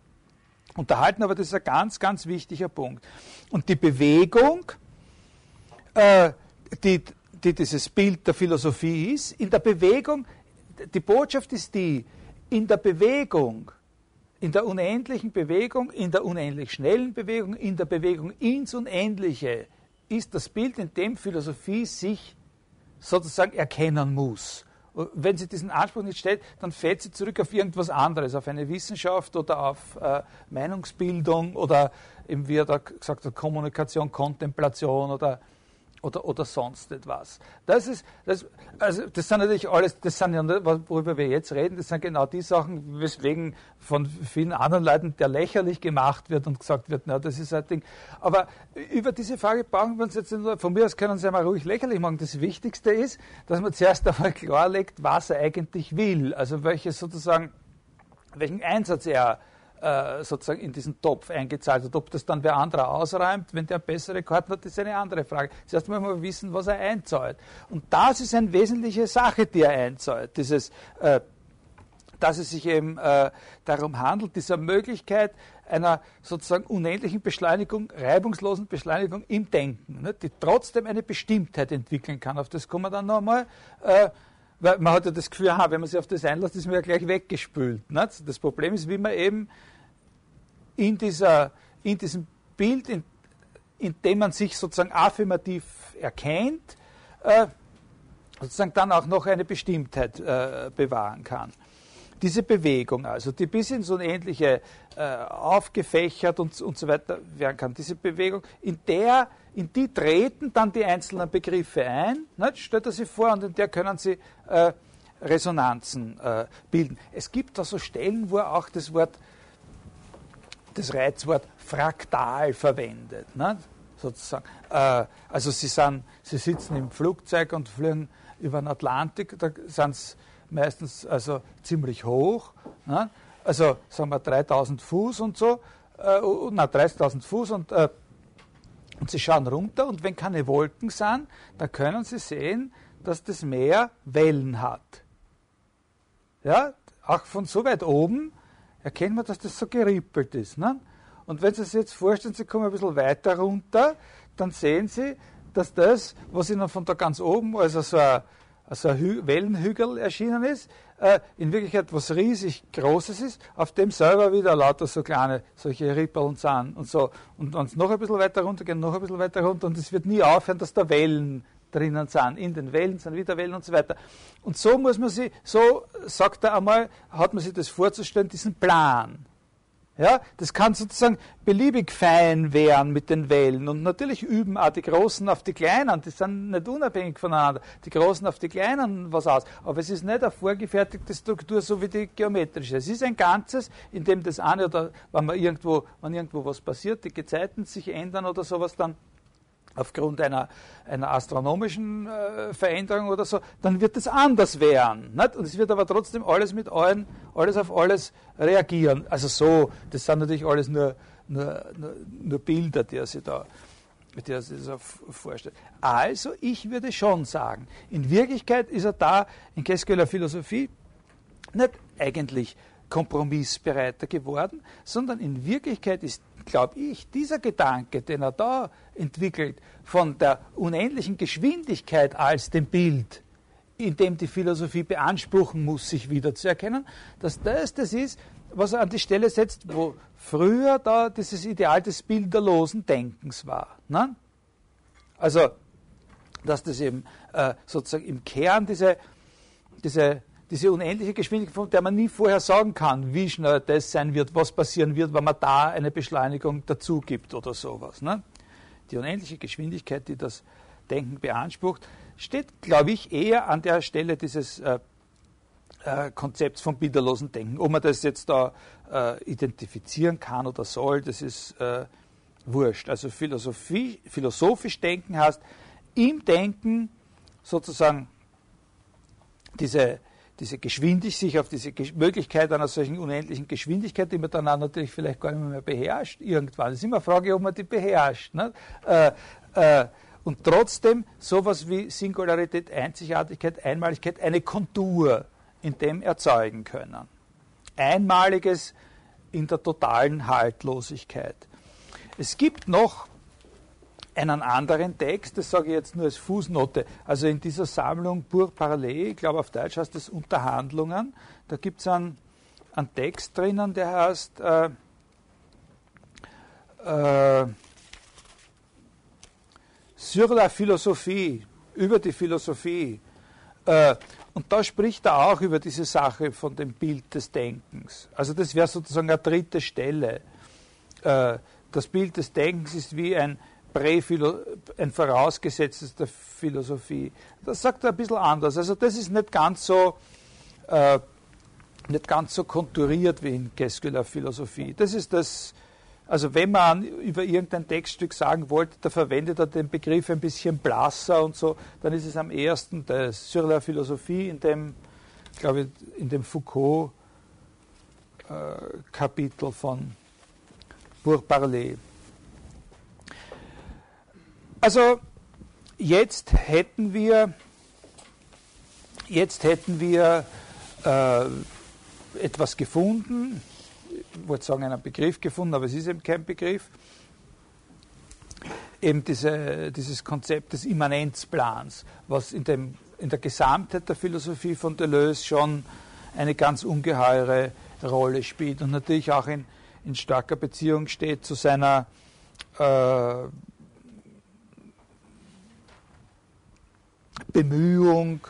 unterhalten, aber das ist ein ganz, ganz wichtiger Punkt. Und die Bewegung, äh, die, die dieses Bild der Philosophie ist, in der Bewegung, die Botschaft ist die, in der Bewegung in der unendlichen Bewegung, in der unendlich schnellen Bewegung, in der Bewegung ins Unendliche ist das Bild, in dem Philosophie sich sozusagen erkennen muss. Wenn sie diesen Anspruch nicht stellt, dann fällt sie zurück auf irgendwas anderes, auf eine Wissenschaft oder auf äh, Meinungsbildung oder eben wie er da gesagt hat, Kommunikation, Kontemplation oder oder, oder sonst etwas. Das ist, das, also das sind natürlich alles, das sind ja, worüber wir jetzt reden, das sind genau die Sachen, weswegen von vielen anderen Leuten der lächerlich gemacht wird und gesagt wird, na, das ist ein Ding. Aber über diese Frage brauchen wir uns jetzt nur, von mir aus können Sie einmal ruhig lächerlich machen. Das Wichtigste ist, dass man zuerst einmal klarlegt, was er eigentlich will. Also welches sozusagen, welchen Einsatz er äh, sozusagen in diesen Topf eingezahlt hat. Ob das dann wer anderer ausräumt, wenn der bessere Karten hat, ist eine andere Frage. Zuerst mal mal wissen, was er einzahlt. Und das ist eine wesentliche Sache, die er einzahlt. Dieses, äh, dass es sich eben äh, darum handelt, dieser Möglichkeit einer sozusagen unendlichen Beschleunigung, reibungslosen Beschleunigung im Denken, ne, die trotzdem eine Bestimmtheit entwickeln kann. Auf das kommen wir dann nochmal. Äh, weil man hat ja das Gefühl, aha, wenn man sich auf das einlässt, ist man ja gleich weggespült. Nicht? Das Problem ist, wie man eben in, dieser, in diesem Bild, in, in dem man sich sozusagen affirmativ erkennt, äh, sozusagen dann auch noch eine Bestimmtheit äh, bewahren kann. Diese Bewegung also, die bis ins Unendliche äh, aufgefächert und, und so weiter werden kann, diese Bewegung, in der, in die treten dann die einzelnen Begriffe ein, nicht? stellt er sich vor, und in der können sie äh, Resonanzen äh, bilden. Es gibt da so Stellen, wo er auch das Wort das Reizwort fraktal verwendet. Ne? Sozusagen. Äh, also sie, sind, sie sitzen im Flugzeug und fliegen über den Atlantik, da sind sie meistens also ziemlich hoch. Ne? Also sagen wir 3000 Fuß und so, äh, na 30.000 Fuß und, äh, und sie schauen runter und wenn keine Wolken sind, dann können sie sehen, dass das Meer Wellen hat. Ja, auch von so weit oben erkennt man, dass das so gerippelt ist. Ne? Und wenn Sie sich jetzt vorstellen, Sie kommen ein bisschen weiter runter, dann sehen Sie, dass das, was Ihnen von da ganz oben, also so ein, so ein Wellenhügel erschienen ist, äh, in Wirklichkeit was riesig Großes ist, auf dem selber wieder lauter so kleine, solche Rippeln sind und so. Und wenn es noch ein bisschen weiter runter geht, noch ein bisschen weiter runter und es wird nie aufhören, dass da Wellen drinnen sind. In den Wellen sind wieder Wellen und so weiter. Und so muss man sich, so sagt er einmal, hat man sich das vorzustellen, diesen Plan. Ja, das kann sozusagen beliebig fein werden mit den Wellen. Und natürlich üben auch die Großen auf die Kleinen. Die sind nicht unabhängig voneinander. Die Großen auf die Kleinen was aus. Aber es ist nicht eine vorgefertigte Struktur, so wie die geometrische. Es ist ein Ganzes, in dem das eine oder wenn man irgendwo, wenn irgendwo was passiert, die Gezeiten sich ändern oder sowas, dann aufgrund einer, einer astronomischen äh, Veränderung oder so, dann wird es anders werden. Nicht? Und es wird aber trotzdem alles mit allen, alles auf alles reagieren. Also so, das sind natürlich alles nur, nur, nur, nur Bilder, die er sich da die er sich so vorstellt. Also, ich würde schon sagen, in Wirklichkeit ist er da in Keskeler Philosophie nicht eigentlich kompromissbereiter geworden, sondern in Wirklichkeit ist glaube ich, dieser Gedanke, den er da entwickelt, von der unendlichen Geschwindigkeit als dem Bild, in dem die Philosophie beanspruchen muss, sich wieder zu erkennen, dass das das ist, was er an die Stelle setzt, wo früher da dieses Ideal des bilderlosen Denkens war. Ne? Also, dass das eben äh, sozusagen im Kern diese, diese diese unendliche Geschwindigkeit, von der man nie vorher sagen kann, wie schnell das sein wird, was passieren wird, wenn man da eine Beschleunigung dazu gibt oder sowas. Ne? Die unendliche Geschwindigkeit, die das Denken beansprucht, steht, glaube ich, eher an der Stelle dieses äh, äh, Konzepts vom bilderlosen Denken. Ob man das jetzt da äh, identifizieren kann oder soll, das ist äh, wurscht. Also Philosophie, philosophisch Denken heißt, im Denken sozusagen diese diese Geschwindigkeit, sich auf diese Möglichkeit einer solchen unendlichen Geschwindigkeit, die man dann natürlich vielleicht gar nicht mehr beherrscht, irgendwann. Es ist immer eine Frage, ob man die beherrscht. Ne? Äh, äh, und trotzdem sowas wie Singularität, Einzigartigkeit, Einmaligkeit, eine Kontur in dem erzeugen können. Einmaliges in der totalen Haltlosigkeit. Es gibt noch einen anderen Text, das sage ich jetzt nur als Fußnote, also in dieser Sammlung Pour Parler, ich glaube auf Deutsch heißt es Unterhandlungen, da gibt es einen, einen, Text drinnen, der heißt äh, äh, Sur la Philosophie, über die Philosophie. Äh, und da spricht er auch über diese Sache von dem Bild des Denkens. Also das wäre sozusagen eine dritte Stelle. Äh, das Bild des Denkens ist wie ein ein vorausgesetztes der Philosophie. Das sagt er ein bisschen anders. Also das ist nicht ganz so, äh, nicht ganz so konturiert wie in Keskeler Philosophie. Das ist das, also wenn man über irgendein Textstück sagen wollte, da verwendet er den Begriff ein bisschen blasser und so, dann ist es am ersten das Sur la Philosophie, in dem, glaube ich, in dem Foucault-Kapitel äh, von Pour Parler. Also jetzt hätten wir, jetzt hätten wir äh, etwas gefunden, ich wollte sagen einen Begriff gefunden, aber es ist eben kein Begriff, eben diese, dieses Konzept des Immanenzplans, was in, dem, in der Gesamtheit der Philosophie von Deleuze schon eine ganz ungeheure Rolle spielt und natürlich auch in, in starker Beziehung steht zu seiner äh, Bemühung,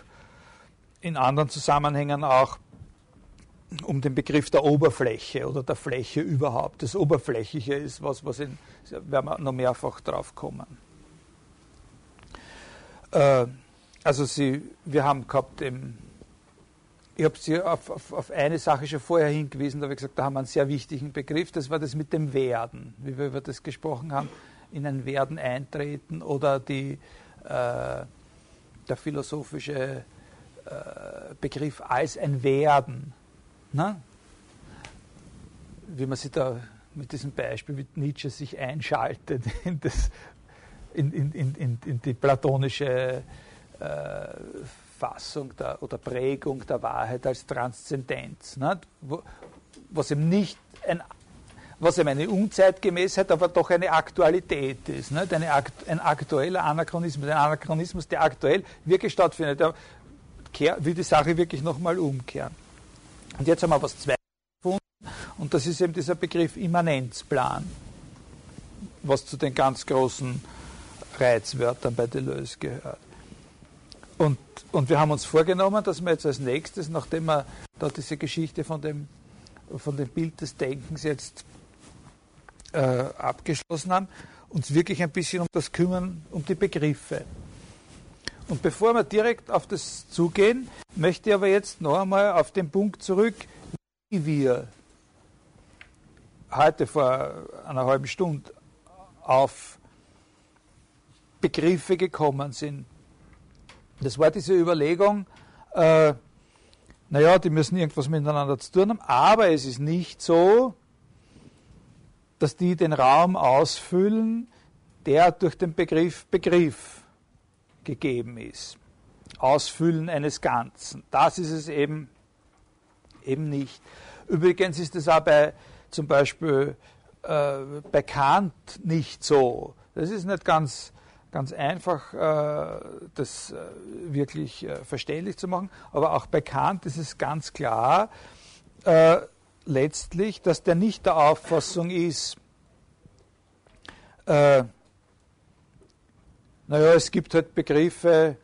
in anderen Zusammenhängen auch um den Begriff der Oberfläche oder der Fläche überhaupt. Das Oberflächliche ist was, was in, werden wir noch mehrfach drauf kommen. Äh, also Sie, wir haben gehabt im, ich habe Sie auf, auf, auf, eine Sache schon vorher hingewiesen, da habe ich gesagt, da haben wir einen sehr wichtigen Begriff, das war das mit dem Werden, wie wir über das gesprochen haben, in ein Werden eintreten oder die äh, der philosophische äh, Begriff als ein Werden. Ne? Wie man sich da mit diesem Beispiel, wie Nietzsche sich einschaltet in, das, in, in, in die platonische äh, Fassung der, oder Prägung der Wahrheit als Transzendenz. Ne? Wo, was eben nicht ein was eben eine Unzeitgemäßheit, aber doch eine Aktualität ist. Nicht? Eine, ein aktueller Anachronismus, ein Anachronismus, der aktuell wirklich stattfindet. Der will die Sache wirklich nochmal umkehren. Und jetzt haben wir was Zweites gefunden, und das ist eben dieser Begriff Immanenzplan, was zu den ganz großen Reizwörtern bei Deleuze gehört. Und, und wir haben uns vorgenommen, dass wir jetzt als nächstes, nachdem wir da diese Geschichte von dem, von dem Bild des Denkens jetzt äh, abgeschlossen haben, uns wirklich ein bisschen um das kümmern, um die Begriffe. Und bevor wir direkt auf das zugehen, möchte ich aber jetzt noch einmal auf den Punkt zurück, wie wir heute vor einer halben Stunde auf Begriffe gekommen sind. Das war diese Überlegung, äh, naja, die müssen irgendwas miteinander zu tun haben, aber es ist nicht so, dass die den Raum ausfüllen, der durch den Begriff Begriff gegeben ist. Ausfüllen eines Ganzen. Das ist es eben, eben nicht. Übrigens ist es auch bei zum Beispiel äh, bei Kant nicht so. Das ist nicht ganz ganz einfach, äh, das äh, wirklich äh, verständlich zu machen. Aber auch bei Kant ist es ganz klar, letztlich, dass der nicht der Auffassung ist, äh, naja, es gibt halt Begriffe,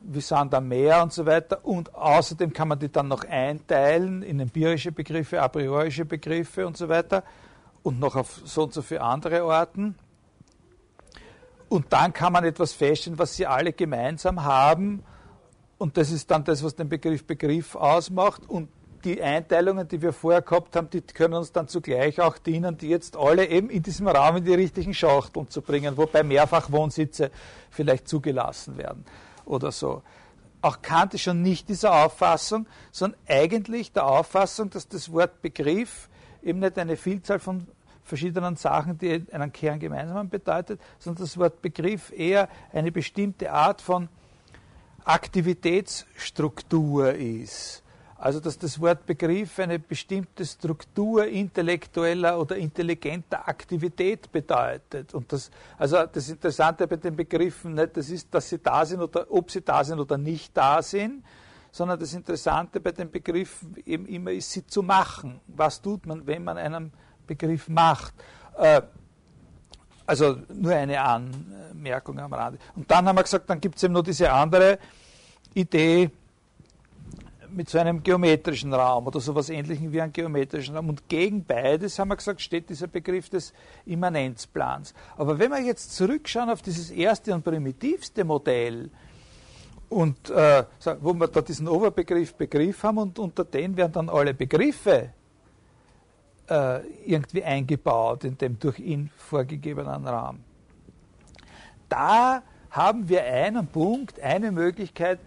wie sind da mehr und so weiter. Und außerdem kann man die dann noch einteilen in empirische Begriffe, a priorische Begriffe und so weiter und noch auf so und so viele andere Orten. Und dann kann man etwas feststellen, was sie alle gemeinsam haben. Und das ist dann das, was den Begriff Begriff ausmacht. Und die Einteilungen, die wir vorher gehabt haben, die können uns dann zugleich auch dienen, die jetzt alle eben in diesem Raum in die richtigen Schachteln zu bringen, wobei Mehrfachwohnsitze vielleicht zugelassen werden oder so. Auch Kant ist schon nicht dieser Auffassung, sondern eigentlich der Auffassung, dass das Wort Begriff eben nicht eine Vielzahl von verschiedenen Sachen, die einen Kern gemeinsam bedeutet, sondern das Wort Begriff eher eine bestimmte Art von Aktivitätsstruktur ist. Also dass das Wort Begriff eine bestimmte Struktur intellektueller oder intelligenter Aktivität bedeutet. Und das, also das Interessante bei den Begriffen nicht, das ist, dass sie da sind oder ob sie da sind oder nicht da sind, sondern das Interessante bei den Begriffen eben immer ist, sie zu machen. Was tut man, wenn man einen Begriff macht. Äh, also nur eine Anmerkung am Rande. Und dann haben wir gesagt, dann gibt es eben noch diese andere Idee mit so einem geometrischen Raum oder sowas ähnlichem wie einem geometrischen Raum. Und gegen beides, haben wir gesagt, steht dieser Begriff des Immanenzplans. Aber wenn wir jetzt zurückschauen auf dieses erste und primitivste Modell, und äh, wo wir da diesen Oberbegriff Begriff haben und unter den werden dann alle Begriffe äh, irgendwie eingebaut in dem durch ihn vorgegebenen Rahmen. Da haben wir einen Punkt, eine Möglichkeit,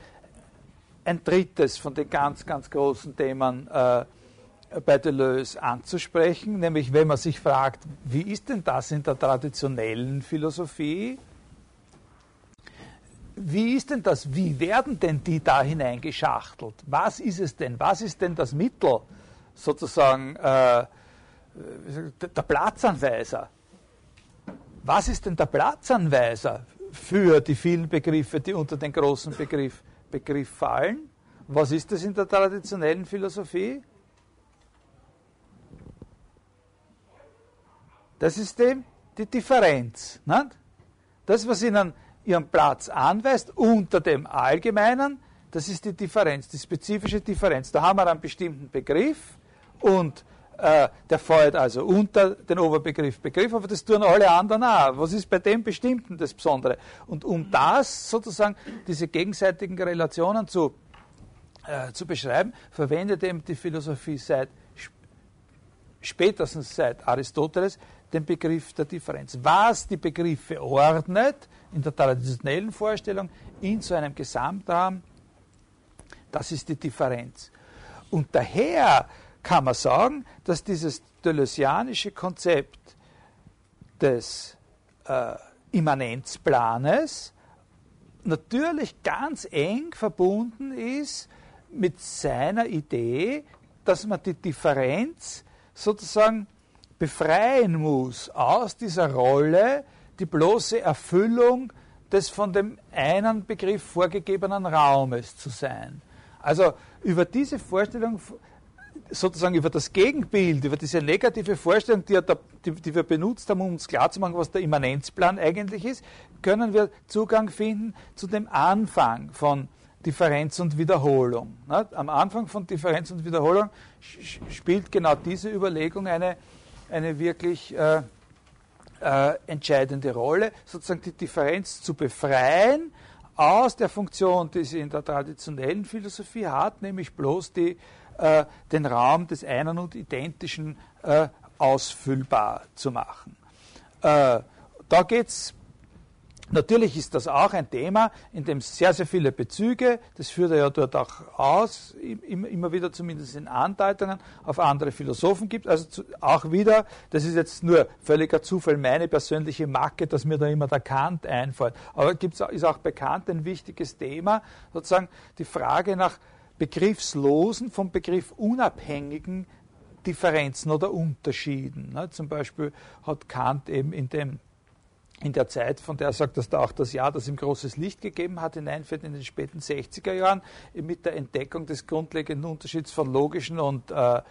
ein drittes von den ganz, ganz großen Themen äh, bei Deleuze anzusprechen, nämlich wenn man sich fragt, wie ist denn das in der traditionellen Philosophie? Wie ist denn das? Wie werden denn die da hineingeschachtelt? Was ist es denn? Was ist denn das Mittel, sozusagen, äh, der Platzanweiser. Was ist denn der Platzanweiser für die vielen Begriffe, die unter den großen Begriff, Begriff fallen? Was ist das in der traditionellen Philosophie? Das ist die, die Differenz. Nicht? Das, was Ihnen Ihren Platz anweist unter dem Allgemeinen, das ist die Differenz, die spezifische Differenz. Da haben wir einen bestimmten Begriff und äh, der fällt also unter den Oberbegriff Begriff, aber das tun alle anderen auch. Was ist bei dem Bestimmten das Besondere? Und um das sozusagen, diese gegenseitigen Relationen zu, äh, zu beschreiben, verwendet eben die Philosophie seit spätestens seit Aristoteles den Begriff der Differenz. Was die Begriffe ordnet, in der traditionellen Vorstellung, in so einem Gesamtrahmen, das ist die Differenz. Und daher kann man sagen, dass dieses deleuzianische Konzept des äh, Immanenzplanes natürlich ganz eng verbunden ist mit seiner Idee, dass man die Differenz sozusagen befreien muss aus dieser Rolle, die bloße Erfüllung des von dem einen Begriff vorgegebenen Raumes zu sein. Also über diese Vorstellung, sozusagen über das Gegenbild, über diese negative Vorstellung, die, die, die wir benutzt haben, um uns klarzumachen, was der Immanenzplan eigentlich ist, können wir Zugang finden zu dem Anfang von Differenz und Wiederholung. Am Anfang von Differenz und Wiederholung spielt genau diese Überlegung eine, eine wirklich äh, äh, entscheidende Rolle, sozusagen die Differenz zu befreien aus der Funktion, die sie in der traditionellen Philosophie hat, nämlich bloß die, äh, den Raum des einen und Identischen äh, ausfüllbar zu machen. Äh, da geht es Natürlich ist das auch ein Thema, in dem es sehr, sehr viele Bezüge, das führt er ja dort auch aus, immer wieder zumindest in Andeutungen, auf andere Philosophen gibt. Also auch wieder, das ist jetzt nur völliger Zufall, meine persönliche Macke, dass mir da immer der Kant einfällt. Aber gibt's, ist auch bekannt ein wichtiges Thema, sozusagen die Frage nach begriffslosen, vom Begriff unabhängigen Differenzen oder Unterschieden. Ne? Zum Beispiel hat Kant eben in dem in der Zeit, von der er sagt, dass da auch das Jahr, das ihm großes Licht gegeben hat, hineinfällt in den späten 60er Jahren, mit der Entdeckung des grundlegenden Unterschieds von logischen und, äh,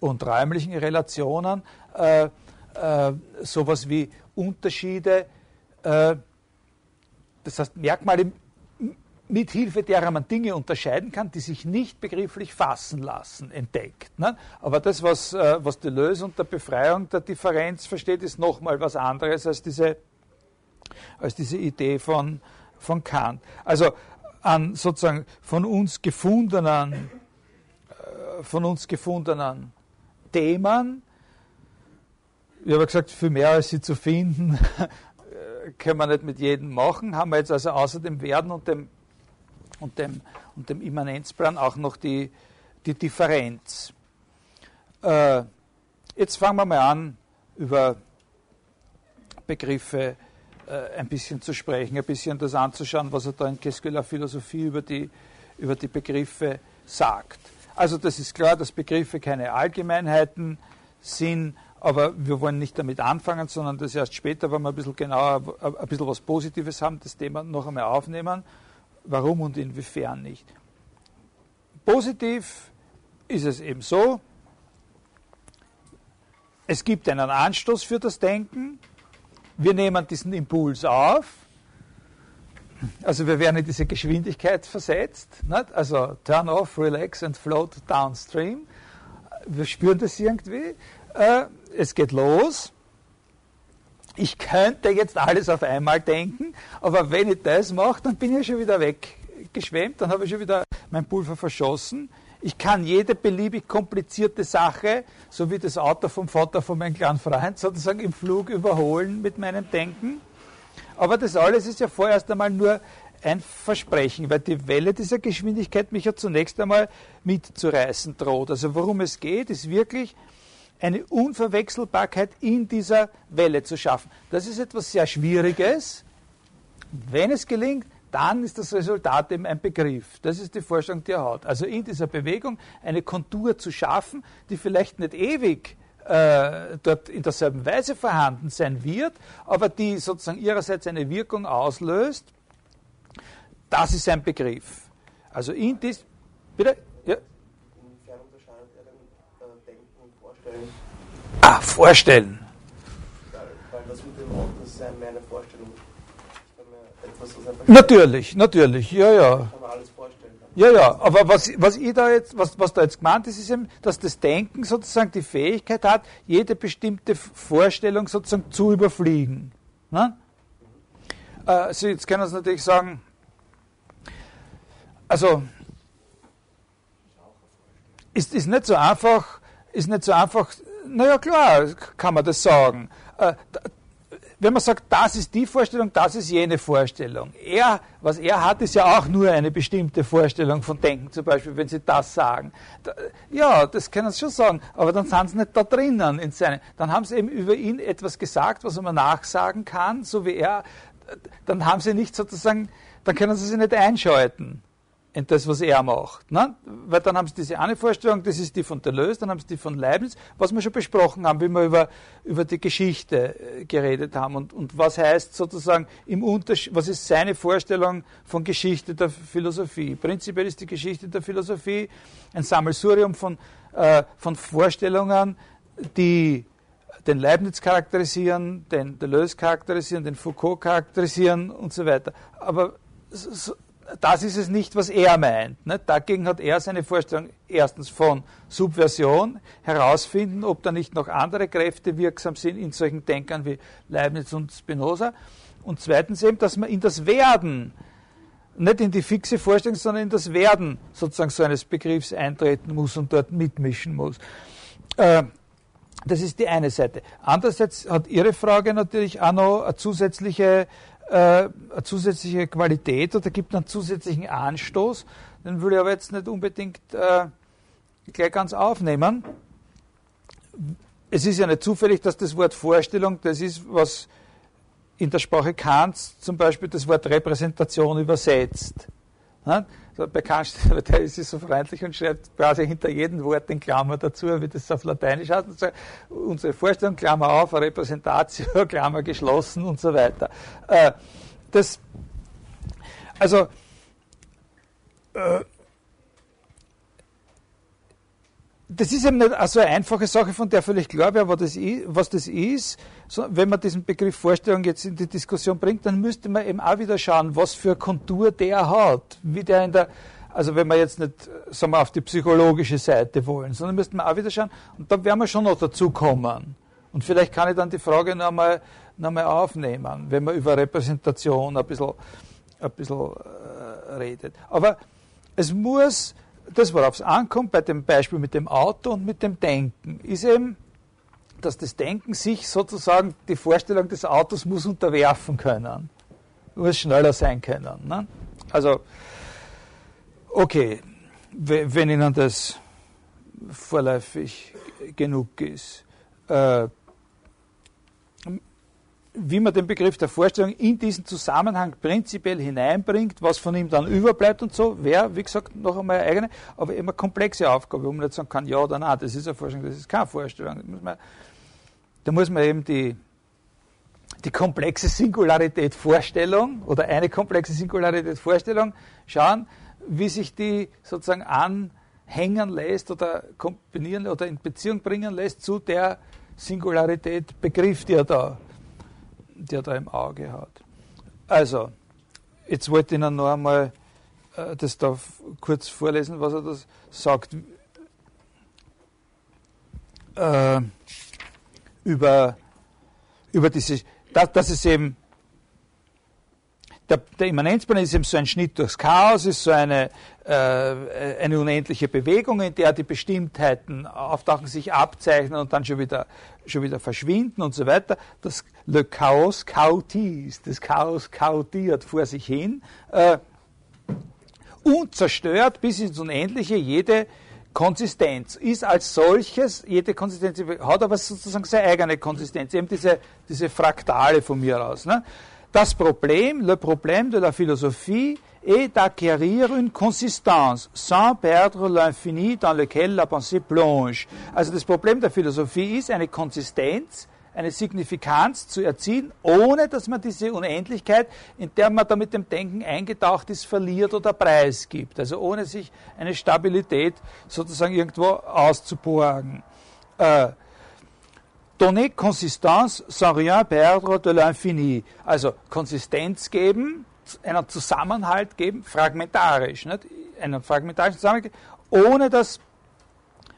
und räumlichen Relationen, äh, äh, sowas wie Unterschiede, äh, das heißt Merkmale, mit Hilfe derer man Dinge unterscheiden kann, die sich nicht begrifflich fassen lassen, entdeckt. Ne? Aber das, was, äh, was Deleuze unter Befreiung der Differenz versteht, ist nochmal was anderes als diese als diese Idee von, von Kant. Also an sozusagen von uns gefundenen, äh, von uns gefundenen Themen, ich habe gesagt, viel mehr als sie zu finden, können wir nicht mit jedem machen, haben wir jetzt also außer dem Werden und dem, und dem, und dem Immanenzplan auch noch die, die Differenz. Äh, jetzt fangen wir mal an, über Begriffe äh, ein bisschen zu sprechen, ein bisschen das anzuschauen, was er da in Qu'est-ce Philosophie über die, über die Begriffe sagt. Also das ist klar, dass Begriffe keine Allgemeinheiten sind, aber wir wollen nicht damit anfangen, sondern das erst später, wenn wir ein bisschen genauer, ein bisschen was Positives haben, das Thema noch einmal aufnehmen. Warum und inwiefern nicht? Positiv ist es eben so, es gibt einen Anstoß für das Denken, wir nehmen diesen Impuls auf, also wir werden in diese Geschwindigkeit versetzt, nicht? also turn off, relax and float downstream. Wir spüren das irgendwie. Äh, es geht los. Ich könnte jetzt alles auf einmal denken, aber wenn ich das mache, dann bin ich schon wieder weggeschwemmt, dann habe ich schon wieder mein Pulver verschossen. Ich kann jede beliebig komplizierte Sache, so wie das Auto vom Vater von meinem kleinen Freund, sozusagen im Flug überholen mit meinem Denken. Aber das alles ist ja vorerst einmal nur ein Versprechen, weil die Welle dieser Geschwindigkeit mich ja zunächst einmal mitzureißen droht. Also worum es geht, ist wirklich eine Unverwechselbarkeit in dieser Welle zu schaffen. Das ist etwas sehr Schwieriges. Wenn es gelingt, dann ist das Resultat eben ein Begriff. Das ist die Vorstellung, die er hat. Also in dieser Bewegung eine Kontur zu schaffen, die vielleicht nicht ewig äh, dort in derselben Weise vorhanden sein wird, aber die sozusagen ihrerseits eine Wirkung auslöst, das ist ein Begriff. Also in dies, bitte, ja. Inwiefern unterscheidet er denn äh, Denken und Vorstellen? Ah, Vorstellen. Weil, weil das mit dem Ort, das ist meine Vorstellung Natürlich, natürlich, ja, ja. Ja, ja, aber was, was ich da jetzt, was, was da jetzt gemeint ist, ist eben, dass das Denken sozusagen die Fähigkeit hat, jede bestimmte Vorstellung sozusagen zu überfliegen. Ne? Also jetzt können wir natürlich sagen, also ist, ist nicht so einfach, ist nicht so einfach, naja klar, kann man das sagen. Äh, wenn man sagt, das ist die Vorstellung, das ist jene Vorstellung. Er, was er hat, ist ja auch nur eine bestimmte Vorstellung von Denken, zum Beispiel, wenn Sie das sagen. Ja, das können Sie schon sagen, aber dann sind Sie nicht da drinnen in seine. Dann haben Sie eben über ihn etwas gesagt, was man nachsagen kann, so wie er. Dann haben Sie nicht sozusagen, dann können Sie sich nicht einschalten. In das, was er macht. Ne? Weil dann haben sie diese eine Vorstellung, das ist die von Deleuze, dann haben sie die von Leibniz, was wir schon besprochen haben, wie wir über, über die Geschichte äh, geredet haben und, und was heißt sozusagen im Unterschied, was ist seine Vorstellung von Geschichte der Philosophie. Prinzipiell ist die Geschichte der Philosophie ein Sammelsurium von, äh, von Vorstellungen, die den Leibniz charakterisieren, den Deleuze charakterisieren, den Foucault charakterisieren und so weiter. Aber so, das ist es nicht, was er meint. Ne? Dagegen hat er seine Vorstellung erstens von Subversion, herausfinden, ob da nicht noch andere Kräfte wirksam sind in solchen Denkern wie Leibniz und Spinoza. Und zweitens eben, dass man in das Werden, nicht in die fixe Vorstellung, sondern in das Werden sozusagen so eines Begriffs eintreten muss und dort mitmischen muss. Äh, das ist die eine Seite. Andererseits hat Ihre Frage natürlich auch noch eine zusätzliche äh, eine zusätzliche Qualität oder gibt einen zusätzlichen Anstoß. Den würde ich aber jetzt nicht unbedingt äh, gleich ganz aufnehmen. Es ist ja nicht zufällig, dass das Wort Vorstellung das ist, was in der Sprache Kants zum Beispiel das Wort Repräsentation übersetzt. Bei Kant, der ist so freundlich und schreibt quasi hinter jedem Wort in Klammer dazu, wie das auf Lateinisch heißt. Unsere Vorstellung, Klammer auf, Repräsentatio, Klammer geschlossen und so weiter. Äh, das, also, äh, das ist eben nicht so eine einfache Sache, von der völlig klar wäre, was das ist. So, wenn man diesen Begriff Vorstellung jetzt in die Diskussion bringt, dann müsste man eben auch wieder schauen, was für Kontur der hat. Wie der in der, also wenn wir jetzt nicht sagen wir, auf die psychologische Seite wollen, sondern müsste man auch wieder schauen, und da werden wir schon noch dazu kommen. Und vielleicht kann ich dann die Frage noch einmal, noch einmal aufnehmen, wenn man über Repräsentation ein bisschen, ein bisschen äh, redet. Aber es muss das, worauf es ankommt, bei dem Beispiel mit dem Auto und mit dem Denken, ist eben, dass das Denken sich sozusagen die Vorstellung des Autos muss unterwerfen können, muss schneller sein können. Ne? Also, okay, wenn Ihnen das vorläufig genug ist. Äh, wie man den Begriff der Vorstellung in diesen Zusammenhang prinzipiell hineinbringt, was von ihm dann überbleibt und so, wäre, wie gesagt, noch einmal eine eigene, aber immer komplexe Aufgabe, wo man nicht sagen kann, ja oder nein, das ist eine Vorstellung, das ist keine Vorstellung. Da muss man, da muss man eben die, die komplexe Singularität Vorstellung oder eine komplexe Singularität Vorstellung schauen, wie sich die sozusagen anhängen lässt oder kombinieren oder in Beziehung bringen lässt zu der Singularität Begriff, die er da die er da im Auge hat. Also, jetzt wollte ich Ihnen noch einmal äh, das da kurz vorlesen, was er da sagt. Äh, über, über diese, dass, dass es eben der, der Immanenzplan ist eben so ein Schnitt durchs Chaos, ist so eine, eine unendliche Bewegung, in der die Bestimmtheiten auftauchen, sich abzeichnen und dann schon wieder, schon wieder verschwinden und so weiter. Das Le Chaos chaotis, das Chaos chaotiert vor sich hin äh, und zerstört bis ins Unendliche jede Konsistenz. Ist als solches, jede Konsistenz hat aber sozusagen seine eigene Konsistenz, eben diese, diese Fraktale von mir aus. Ne? Das Problem, le problème de la philosophie est d'acquérir une consistance sans perdre l'infini dans lequel la pensée plonge. Also das Problem der Philosophie ist, eine Konsistenz, eine Signifikanz zu erzielen, ohne dass man diese Unendlichkeit, in der man da mit dem Denken eingetaucht ist, verliert oder preisgibt. Also ohne sich eine Stabilität sozusagen irgendwo auszuborgen. Äh, donner consistance sans rien perdre de l'infini. Also Konsistenz geben, einen Zusammenhalt geben, fragmentarisch, nicht? einen fragmentarischen Zusammenhalt, ohne das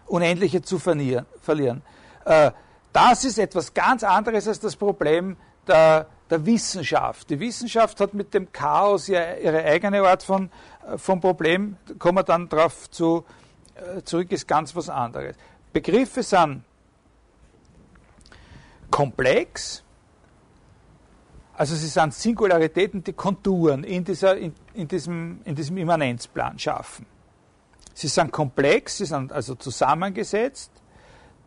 Unendliche zu verlieren. Äh, das ist etwas ganz anderes als das Problem der, der Wissenschaft. Die Wissenschaft hat mit dem Chaos ihre eigene Art von, äh, von Problem, kommen wir dann darauf zu, äh, zurück, ist ganz was anderes. Begriffe sind komplex. Also sie sind Singularitäten, die Konturen in, dieser, in, in, diesem, in diesem Immanenzplan schaffen. Sie sind komplex, sie sind also zusammengesetzt.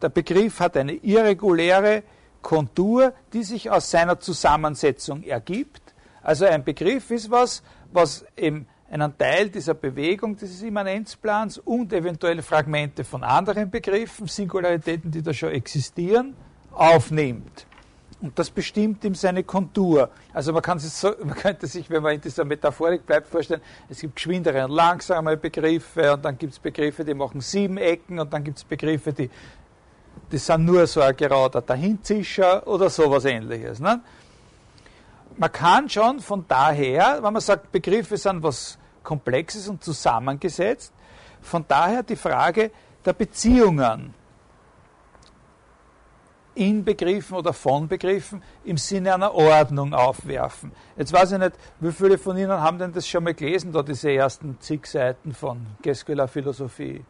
Der Begriff hat eine irreguläre Kontur, die sich aus seiner Zusammensetzung ergibt. Also ein Begriff ist was, was eben einen Teil dieser Bewegung dieses Immanenzplans und eventuell Fragmente von anderen Begriffen, Singularitäten, die da schon existieren, aufnimmt. Und das bestimmt ihm seine Kontur. Also man, kann sich so, man könnte sich, wenn man in dieser Metaphorik bleibt, vorstellen, es gibt geschwindere und langsame Begriffe und dann gibt es Begriffe, die machen sieben Ecken und dann gibt es Begriffe, die, die sind nur so ein gerader Dahinzischer oder sowas ähnliches. Ne? Man kann schon von daher, wenn man sagt, Begriffe sind was Komplexes und zusammengesetzt, von daher die Frage der Beziehungen in Begriffen oder von Begriffen im Sinne einer Ordnung aufwerfen. Jetzt weiß ich nicht, wie viele von Ihnen haben denn das schon mal gelesen, da diese ersten zig Seiten von Gesquela Philosophie?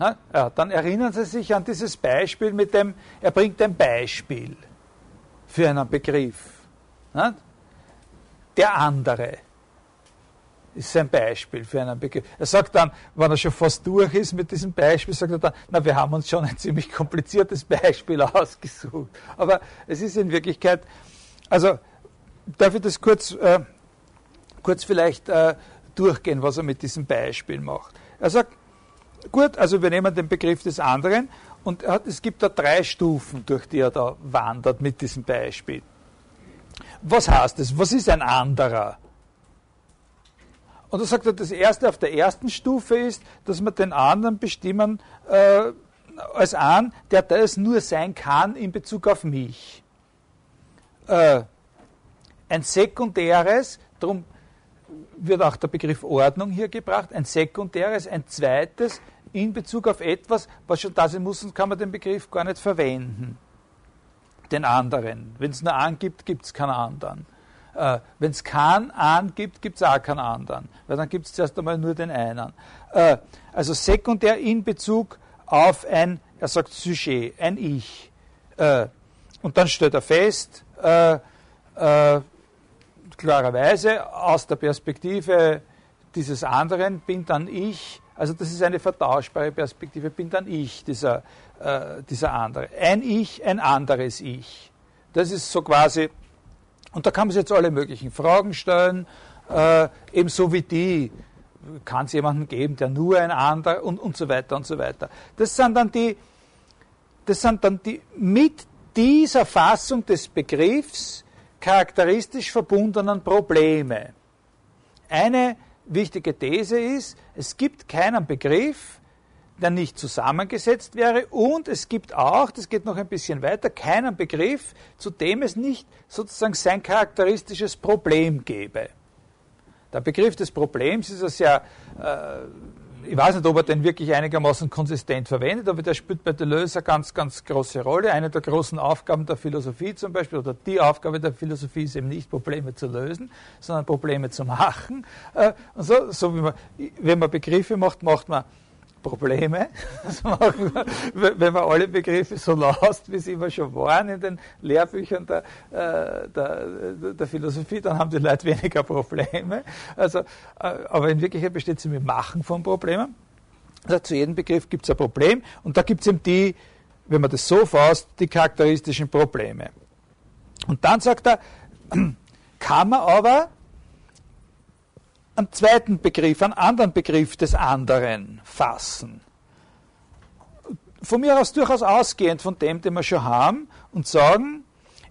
Ja, dann erinnern Sie sich an dieses Beispiel mit dem, er bringt ein Beispiel für einen Begriff. Der andere ist ein Beispiel für einen Begriff. Er sagt dann, wenn er schon fast durch ist mit diesem Beispiel, sagt er dann, na, wir haben uns schon ein ziemlich kompliziertes Beispiel ausgesucht. Aber es ist in Wirklichkeit, also darf ich das kurz, äh, kurz vielleicht äh, durchgehen, was er mit diesem Beispiel macht. Er sagt, gut, also wir nehmen den Begriff des anderen und hat, es gibt da drei Stufen, durch die er da wandert mit diesem Beispiel. Was heißt das? Was ist ein anderer? Und da sagt er, das erste auf der ersten Stufe ist, dass wir den anderen bestimmen äh, als an, der das nur sein kann in Bezug auf mich. Äh, ein sekundäres, darum wird auch der Begriff Ordnung hier gebracht, ein sekundäres, ein zweites in Bezug auf etwas, was schon da sein muss, sonst kann man den Begriff gar nicht verwenden. Den anderen. Wenn es nur angibt, gibt es keinen anderen. Äh, Wenn es keinen an gibt, gibt es auch keinen anderen, weil dann gibt es zuerst einmal nur den einen. Äh, also sekundär in Bezug auf ein, er sagt Sujet, ein Ich. Äh, und dann stellt er fest, äh, äh, klarerweise aus der Perspektive dieses anderen bin dann ich, also das ist eine vertauschbare Perspektive, bin dann ich, dieser, äh, dieser andere. Ein Ich, ein anderes Ich. Das ist so quasi und da kann man sich jetzt alle möglichen Fragen stellen, äh, ebenso wie die, kann es jemanden geben, der nur ein anderer und, und so weiter und so weiter. Das sind dann die, das sind dann die mit dieser Fassung des Begriffs charakteristisch verbundenen Probleme. Eine wichtige These ist, es gibt keinen Begriff, der nicht zusammengesetzt wäre. Und es gibt auch, das geht noch ein bisschen weiter, keinen Begriff, zu dem es nicht sozusagen sein charakteristisches Problem gäbe. Der Begriff des Problems ist ja sehr, äh, ich weiß nicht, ob er den wirklich einigermaßen konsistent verwendet, aber der spielt bei Deleuze eine ganz, ganz große Rolle. Eine der großen Aufgaben der Philosophie zum Beispiel, oder die Aufgabe der Philosophie ist eben nicht Probleme zu lösen, sondern Probleme zu machen. Äh, und so, so wie man, wenn man Begriffe macht, macht man Probleme, wenn man alle Begriffe so lasst, wie sie immer schon waren in den Lehrbüchern der, äh, der, der, Philosophie, dann haben die Leute weniger Probleme. Also, äh, aber in Wirklichkeit besteht sie mit Machen von Problemen. Also zu jedem Begriff gibt es ein Problem und da gibt es eben die, wenn man das so fasst, die charakteristischen Probleme. Und dann sagt er, kann man aber einen zweiten Begriff, einen anderen Begriff des anderen fassen. Von mir aus durchaus ausgehend von dem, den wir schon haben, und sagen,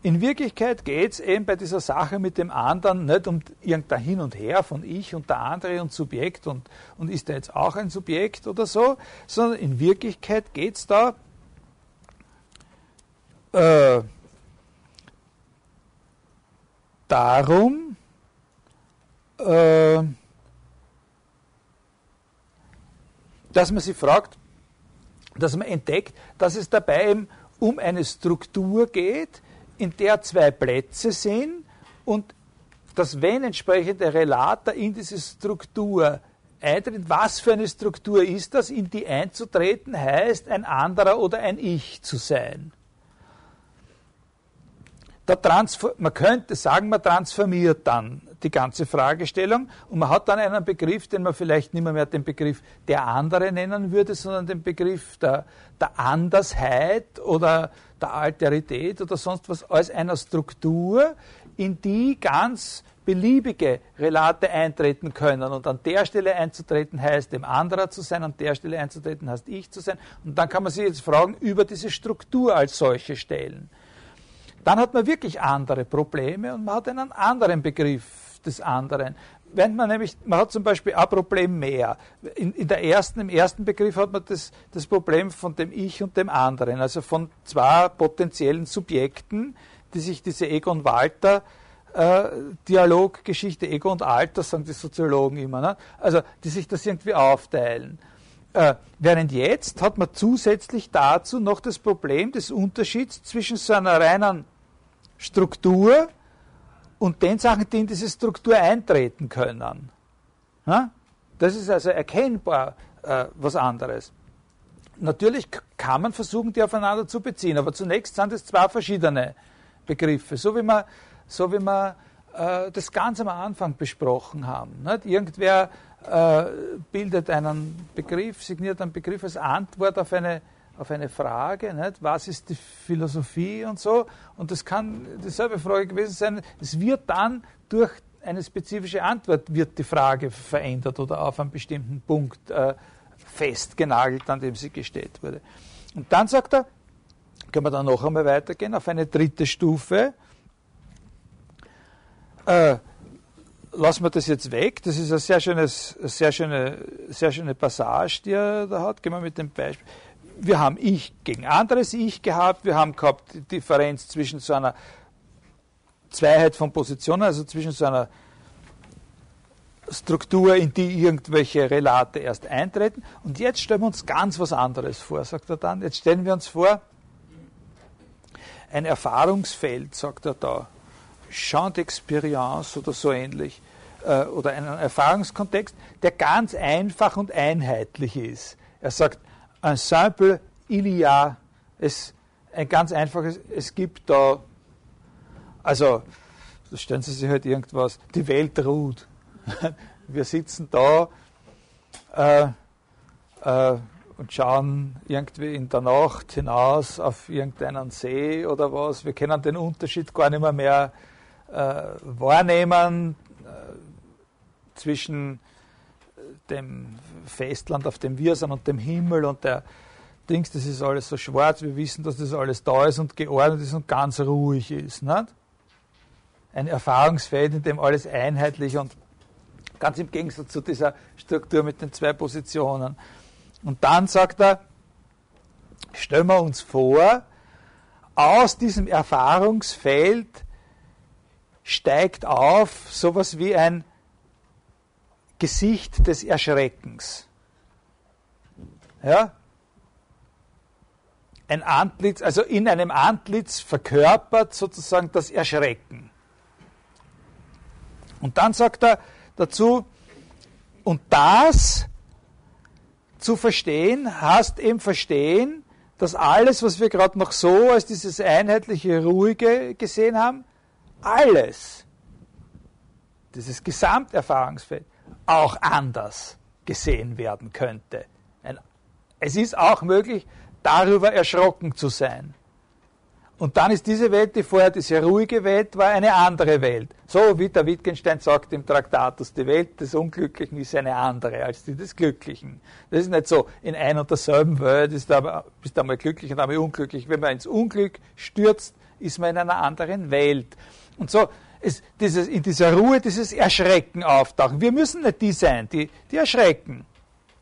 in Wirklichkeit geht es eben bei dieser Sache mit dem anderen nicht um irgendein Hin und Her von ich und der andere und Subjekt und, und ist er jetzt auch ein Subjekt oder so, sondern in Wirklichkeit geht es da äh, darum, äh, dass man sich fragt, dass man entdeckt, dass es dabei eben um eine Struktur geht, in der zwei Plätze sind und dass wenn entsprechende Relater in diese Struktur eintritt, was für eine Struktur ist das, in die einzutreten heißt, ein anderer oder ein Ich zu sein man könnte sagen, man transformiert dann die ganze Fragestellung und man hat dann einen Begriff, den man vielleicht nicht mehr, mehr den Begriff der andere nennen würde, sondern den Begriff der, der Andersheit oder der Alterität oder sonst was als einer Struktur, in die ganz beliebige Relate eintreten können. Und an der Stelle einzutreten heißt, dem anderer zu sein, an der Stelle einzutreten heißt, ich zu sein. Und dann kann man sich jetzt Fragen über diese Struktur als solche stellen. Dann hat man wirklich andere Probleme und man hat einen anderen Begriff des anderen. Wenn man nämlich, man hat zum Beispiel ein Problem mehr. In, in der ersten, Im ersten Begriff hat man das, das Problem von dem Ich und dem anderen, also von zwei potenziellen Subjekten, die sich diese Egon Walter äh, Dialoggeschichte Ego und Alter, sagen die Soziologen immer, ne? also die sich das irgendwie aufteilen. Äh, während jetzt hat man zusätzlich dazu noch das Problem des Unterschieds zwischen so einer reinen Struktur und den Sachen, die in diese Struktur eintreten können. Ja? Das ist also erkennbar äh, was anderes. Natürlich kann man versuchen, die aufeinander zu beziehen, aber zunächst sind es zwei verschiedene Begriffe. So wie man so wie wir äh, das ganz am Anfang besprochen haben. Nicht? Irgendwer äh, bildet einen Begriff, signiert einen Begriff als Antwort auf eine, auf eine Frage, nicht? was ist die Philosophie und so. Und das kann dieselbe Frage gewesen sein. Es wird dann durch eine spezifische Antwort wird die Frage verändert oder auf einen bestimmten Punkt äh, festgenagelt, an dem sie gestellt wurde. Und dann sagt er, können wir dann noch einmal weitergehen auf eine dritte Stufe, äh, lassen wir das jetzt weg. Das ist eine sehr, schönes, sehr, schöne, sehr schöne Passage, die er da hat. Gehen wir mit dem Beispiel. Wir haben Ich gegen anderes Ich gehabt. Wir haben gehabt die Differenz zwischen so einer Zweiheit von Positionen, also zwischen so einer Struktur, in die irgendwelche Relate erst eintreten. Und jetzt stellen wir uns ganz was anderes vor, sagt er dann. Jetzt stellen wir uns vor, ein Erfahrungsfeld, sagt er da. Champ d'Expérience oder so ähnlich äh, oder einen Erfahrungskontext, der ganz einfach und einheitlich ist. Er sagt, un simple il y a, es, ein ganz einfaches, es gibt da, also stellen Sie sich halt irgendwas, die Welt ruht. Wir sitzen da äh, äh, und schauen irgendwie in der Nacht hinaus auf irgendeinen See oder was. Wir kennen den Unterschied gar nicht mehr, mehr äh, wahrnehmen äh, zwischen dem Festland, auf dem wir sind, und dem Himmel und der Dings, das ist alles so schwarz. Wir wissen, dass das alles da ist und geordnet ist und ganz ruhig ist. Nicht? Ein Erfahrungsfeld, in dem alles einheitlich und ganz im Gegensatz zu dieser Struktur mit den zwei Positionen. Und dann sagt er, stellen wir uns vor, aus diesem Erfahrungsfeld steigt auf sowas wie ein Gesicht des Erschreckens. Ja? Ein Antlitz, also in einem Antlitz verkörpert sozusagen das Erschrecken. Und dann sagt er dazu, und das zu verstehen, hast eben verstehen, dass alles, was wir gerade noch so als dieses einheitliche, ruhige gesehen haben, alles, dieses Gesamterfahrungsfeld, auch anders gesehen werden könnte. Es ist auch möglich, darüber erschrocken zu sein. Und dann ist diese Welt, die vorher diese ruhige Welt war, eine andere Welt. So wie der Wittgenstein sagt im Traktatus, die Welt des Unglücklichen ist eine andere als die des Glücklichen. Das ist nicht so, in ein und derselben Welt ist aber, bist du einmal glücklich und einmal unglücklich. Wenn man ins Unglück stürzt, ist man in einer anderen Welt. Und so ist dieses, in dieser Ruhe dieses Erschrecken auftauchen. Wir müssen nicht die sein, die, die erschrecken.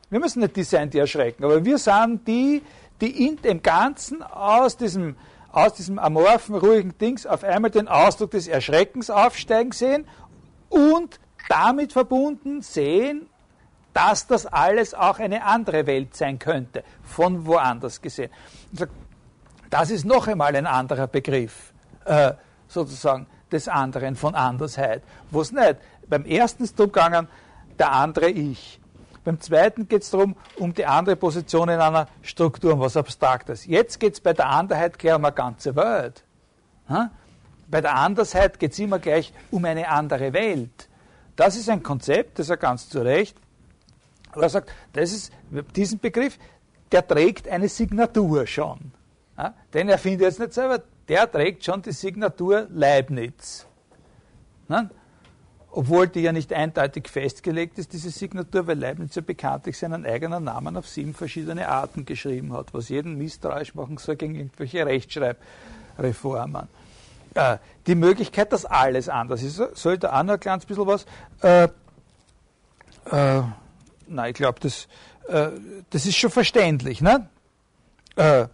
Wir müssen nicht die sein, die erschrecken, aber wir sind die, die in dem Ganzen aus diesem, aus diesem amorphen, ruhigen Dings auf einmal den Ausdruck des Erschreckens aufsteigen sehen und damit verbunden sehen, dass das alles auch eine andere Welt sein könnte, von woanders gesehen. Das ist noch einmal ein anderer Begriff. Äh, sozusagen des anderen von Andersheit. Wo es nicht. Beim ersten ist es darum gegangen, der andere Ich. Beim zweiten geht es darum, um die andere Position in einer Struktur, um was Abstraktes. Jetzt geht es bei der Anderheit gleich um eine ganze Welt. Bei der Andersheit geht es immer gleich um eine andere Welt. Das ist ein Konzept, das er ganz zu Recht, aber er sagt, das ist, diesen Begriff, der trägt eine Signatur schon. Ja? Den erfindet er jetzt nicht selber, der trägt schon die Signatur Leibniz. Ne? Obwohl die ja nicht eindeutig festgelegt ist, diese Signatur, weil Leibniz ja bekanntlich seinen eigenen Namen auf sieben verschiedene Arten geschrieben hat, was jeden misstrauisch machen soll gegen irgendwelche Rechtschreibreformen. Äh, die Möglichkeit, dass alles anders ist, soll da auch noch ein kleines bisschen was. Äh, äh, nein, ich glaube, das, äh, das ist schon verständlich. Ne? Äh,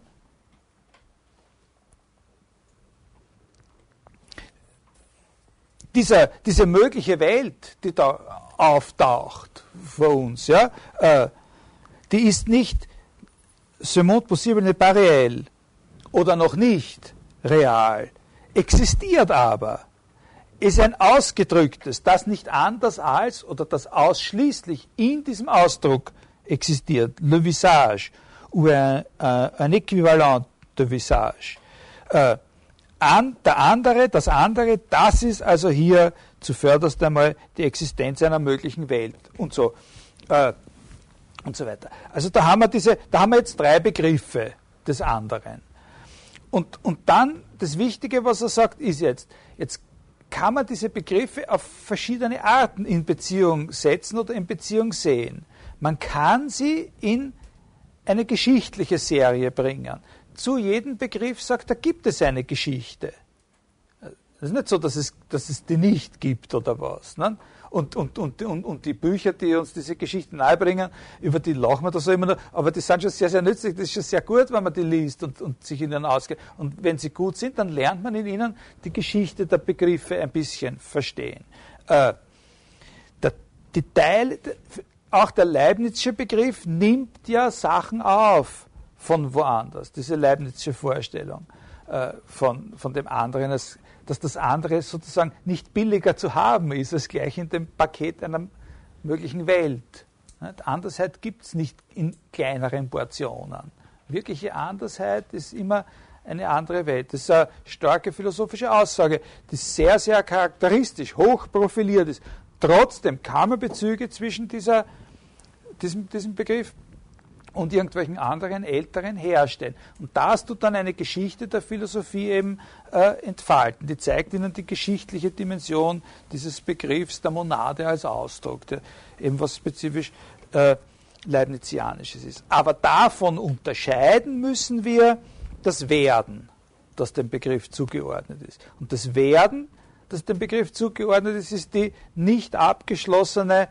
dieser, diese mögliche Welt, die da auftaucht vor uns, ja, äh, die ist nicht ce monde possible n'est pas réel oder noch nicht real, existiert aber, ist ein ausgedrücktes, das nicht anders als oder das ausschließlich in diesem Ausdruck existiert, le visage. Ou un, un, un équivalent de visage. Äh, an, der andere, das andere, das ist also hier zuvörderst einmal die Existenz einer möglichen Welt und so äh, und so weiter. Also da haben wir diese, da haben wir jetzt drei Begriffe des anderen. Und, und dann das Wichtige, was er sagt, ist jetzt, jetzt kann man diese Begriffe auf verschiedene Arten in Beziehung setzen oder in Beziehung sehen. Man kann sie in eine geschichtliche Serie bringen zu jedem Begriff sagt, da gibt es eine Geschichte. Es ist nicht so, dass es, dass es die nicht gibt oder was. Ne? Und, und, und, und, und die Bücher, die uns diese Geschichten nahebringen, über die lachen wir da so immer noch, aber die sind schon sehr, sehr nützlich, das ist schon sehr gut, wenn man die liest und, und sich in ihnen ausgeht. Und wenn sie gut sind, dann lernt man in ihnen die Geschichte der Begriffe ein bisschen verstehen. Äh, der, die Teil, auch der Leibnizsche Begriff nimmt ja Sachen auf von woanders, diese Leibnizische Vorstellung äh, von, von dem anderen, als, dass das andere sozusagen nicht billiger zu haben ist, als gleich in dem Paket einer möglichen Welt. Die Andersheit gibt es nicht in kleineren Portionen. Wirkliche Andersheit ist immer eine andere Welt. Das ist eine starke philosophische Aussage, die sehr, sehr charakteristisch, hoch profiliert ist. Trotzdem kann man Bezüge zwischen dieser, diesem, diesem Begriff und irgendwelchen anderen Älteren herstellen. Und das tut dann eine Geschichte der Philosophie eben äh, entfalten. Die zeigt ihnen die geschichtliche Dimension dieses Begriffs der Monade als Ausdruck, der eben was spezifisch äh, Leibnizianisches ist. Aber davon unterscheiden müssen wir das Werden, das dem Begriff zugeordnet ist. Und das Werden, das dem Begriff zugeordnet ist, ist die nicht abgeschlossene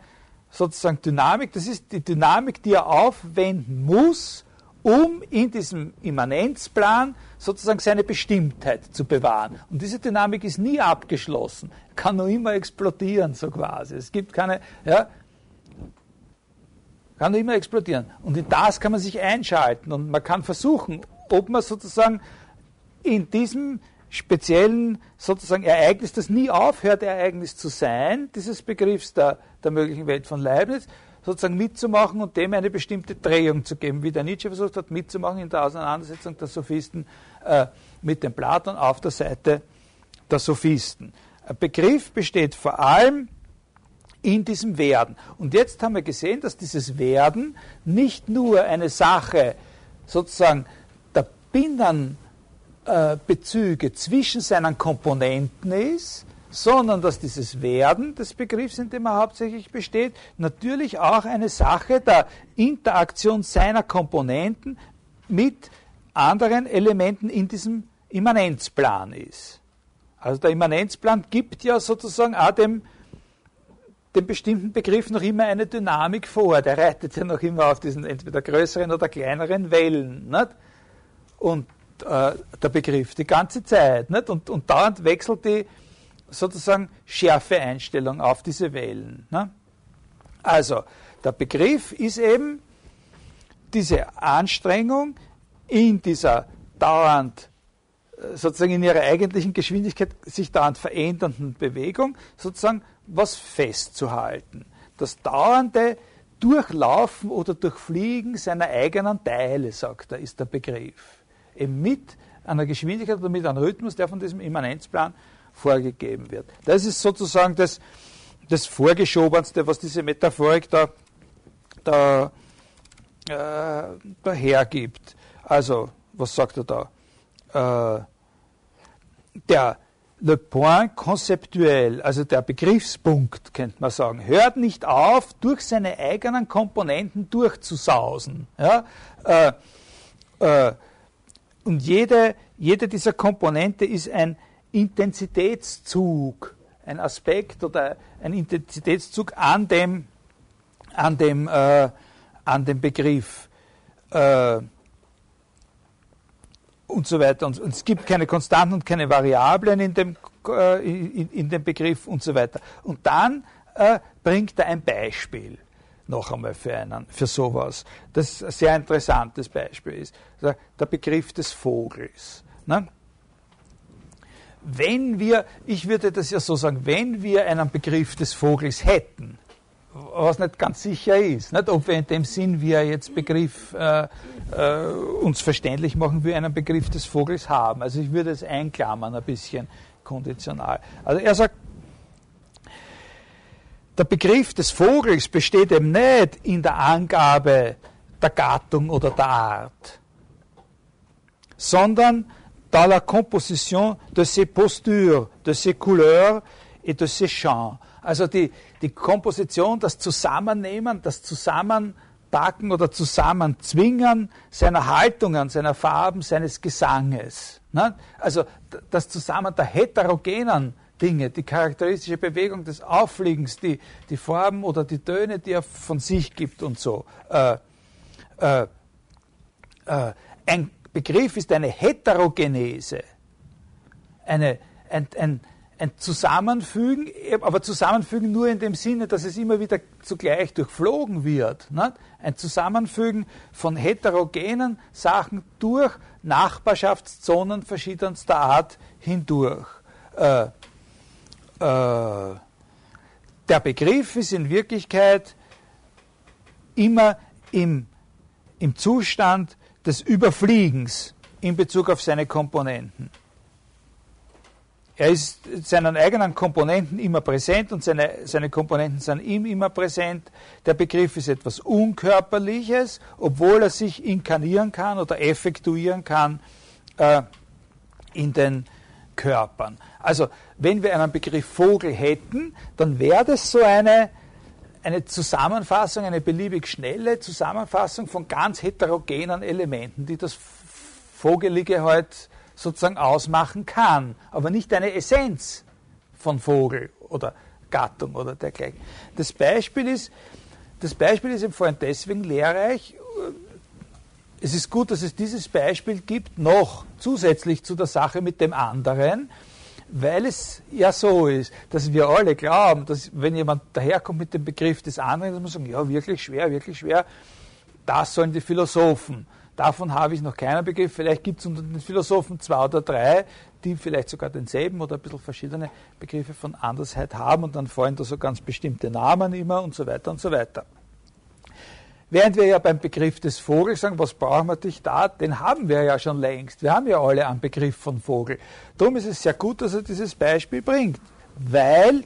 sozusagen Dynamik, das ist die Dynamik, die er aufwenden muss, um in diesem Immanenzplan sozusagen seine Bestimmtheit zu bewahren. Und diese Dynamik ist nie abgeschlossen, kann nur immer explodieren, so quasi. Es gibt keine, ja, kann nur immer explodieren. Und in das kann man sich einschalten und man kann versuchen, ob man sozusagen in diesem speziellen sozusagen Ereignis, das nie aufhört, Ereignis zu sein, dieses Begriffs der, der möglichen Welt von Leibniz, sozusagen mitzumachen und dem eine bestimmte Drehung zu geben, wie der Nietzsche versucht hat, mitzumachen in der Auseinandersetzung der Sophisten äh, mit dem Platon auf der Seite der Sophisten. Ein Begriff besteht vor allem in diesem Werden. Und jetzt haben wir gesehen, dass dieses Werden nicht nur eine Sache sozusagen der Binnen äh, Bezüge zwischen seinen Komponenten ist, sondern dass dieses Werden des Begriffs, in dem er hauptsächlich besteht, natürlich auch eine Sache der Interaktion seiner Komponenten mit anderen Elementen in diesem Immanenzplan ist. Also der Immanenzplan gibt ja sozusagen auch dem, dem bestimmten Begriff noch immer eine Dynamik vor. Der reitet ja noch immer auf diesen entweder größeren oder kleineren Wellen. Nicht? Und äh, der Begriff die ganze Zeit. Nicht? Und, und dauernd wechselt die sozusagen Schärfeeinstellung auf diese Wellen. Ne? Also, der Begriff ist eben diese Anstrengung in dieser dauernd äh, sozusagen in ihrer eigentlichen Geschwindigkeit sich dauernd verändernden Bewegung sozusagen was festzuhalten. Das dauernde Durchlaufen oder Durchfliegen seiner eigenen Teile, sagt er, ist der Begriff eben mit einer Geschwindigkeit oder mit einem Rhythmus, der von diesem Immanenzplan vorgegeben wird. Das ist sozusagen das, das Vorgeschobenste, was diese Metaphorik da, da, äh, hergibt. Also, was sagt er da? Äh, der, le point conceptuel, also der Begriffspunkt, könnte man sagen, hört nicht auf, durch seine eigenen Komponenten durchzusausen. Ja? Äh, äh, und jede, jede dieser Komponente ist ein Intensitätszug, ein Aspekt oder ein Intensitätszug an dem, an dem, äh, an dem Begriff. Äh, und so weiter. Und, und, es gibt keine Konstanten und keine Variablen in dem, äh, in, in, dem Begriff und so weiter. Und dann äh, bringt er ein Beispiel noch einmal für einen, für sowas, das ein sehr interessantes Beispiel ist. Der Begriff des Vogels. Ne? Wenn wir, ich würde das ja so sagen, wenn wir einen Begriff des Vogels hätten, was nicht ganz sicher ist. Nicht? Ob wir in dem Sinn, wie er jetzt Begriff äh, äh, uns verständlich machen, wie einen Begriff des Vogels haben. Also ich würde es einklammern ein bisschen konditional. Also er sagt, der Begriff des Vogels besteht eben nicht in der Angabe der Gattung oder der Art, sondern dans la composition de ses postures, de ses couleurs et de ses chants. Also die, die Komposition, das Zusammennehmen, das Zusammenpacken oder Zusammenzwingen seiner Haltungen, seiner Farben, seines Gesanges. Ne? Also das Zusammen der heterogenen Dinge, die charakteristische Bewegung des Auffliegens, die, die Farben oder die Töne, die er von sich gibt und so. Äh, äh, äh, ein Begriff ist eine Heterogenese, eine, ein, ein, ein Zusammenfügen, aber Zusammenfügen nur in dem Sinne, dass es immer wieder zugleich durchflogen wird. Nicht? Ein Zusammenfügen von heterogenen Sachen durch Nachbarschaftszonen verschiedenster Art hindurch. Äh, der Begriff ist in Wirklichkeit immer im, im Zustand des Überfliegens in Bezug auf seine Komponenten. Er ist seinen eigenen Komponenten immer präsent und seine, seine Komponenten sind ihm immer präsent. Der Begriff ist etwas Unkörperliches, obwohl er sich inkarnieren kann oder effektuieren kann äh, in den Körpern. Also, wenn wir einen Begriff Vogel hätten, dann wäre das so eine, eine Zusammenfassung, eine beliebig schnelle Zusammenfassung von ganz heterogenen Elementen, die das Vogelige halt sozusagen ausmachen kann, aber nicht eine Essenz von Vogel oder Gattung oder dergleichen. Das Beispiel ist, das Beispiel ist vor allem deswegen lehrreich. Es ist gut, dass es dieses Beispiel gibt, noch zusätzlich zu der Sache mit dem anderen, weil es ja so ist, dass wir alle glauben, dass wenn jemand daherkommt mit dem Begriff des anderen, dass man sagen, ja, wirklich schwer, wirklich schwer, das sollen die Philosophen Davon habe ich noch keinen Begriff. Vielleicht gibt es unter den Philosophen zwei oder drei, die vielleicht sogar denselben oder ein bisschen verschiedene Begriffe von Andersheit haben und dann fallen da so ganz bestimmte Namen immer und so weiter und so weiter. Während wir ja beim Begriff des Vogels sagen, was brauchen wir dich da, den haben wir ja schon längst. Wir haben ja alle einen Begriff von Vogel. Darum ist es sehr gut, dass er dieses Beispiel bringt, weil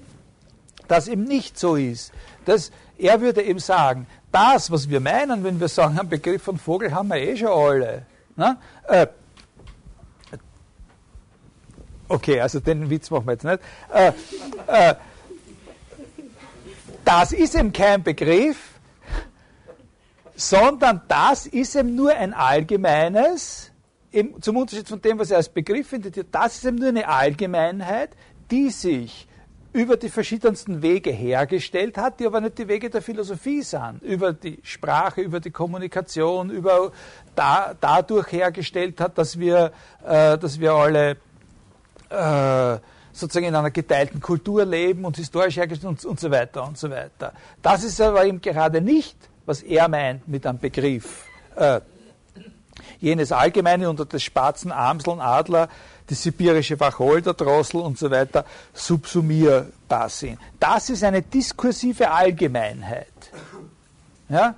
das eben nicht so ist. Dass er würde eben sagen, das, was wir meinen, wenn wir sagen, einen Begriff von Vogel haben wir eh schon alle. Ne? Äh, okay, also den Witz machen wir jetzt nicht. Äh, äh, das ist eben kein Begriff, sondern das ist eben nur ein allgemeines, zum Unterschied von dem, was er als Begriff findet, das ist eben nur eine Allgemeinheit, die sich über die verschiedensten Wege hergestellt hat, die aber nicht die Wege der Philosophie sind. Über die Sprache, über die Kommunikation, über da, dadurch hergestellt hat, dass wir, äh, dass wir alle äh, sozusagen in einer geteilten Kultur leben und historisch hergestellt und, und so weiter und so weiter. Das ist aber eben gerade nicht, was er meint mit einem Begriff. Äh, jenes Allgemeine unter des Spatzen, Amseln, Adler, die sibirische Wacholder-Drossel und so weiter subsumierbar sind. Das ist eine diskursive Allgemeinheit. Ja?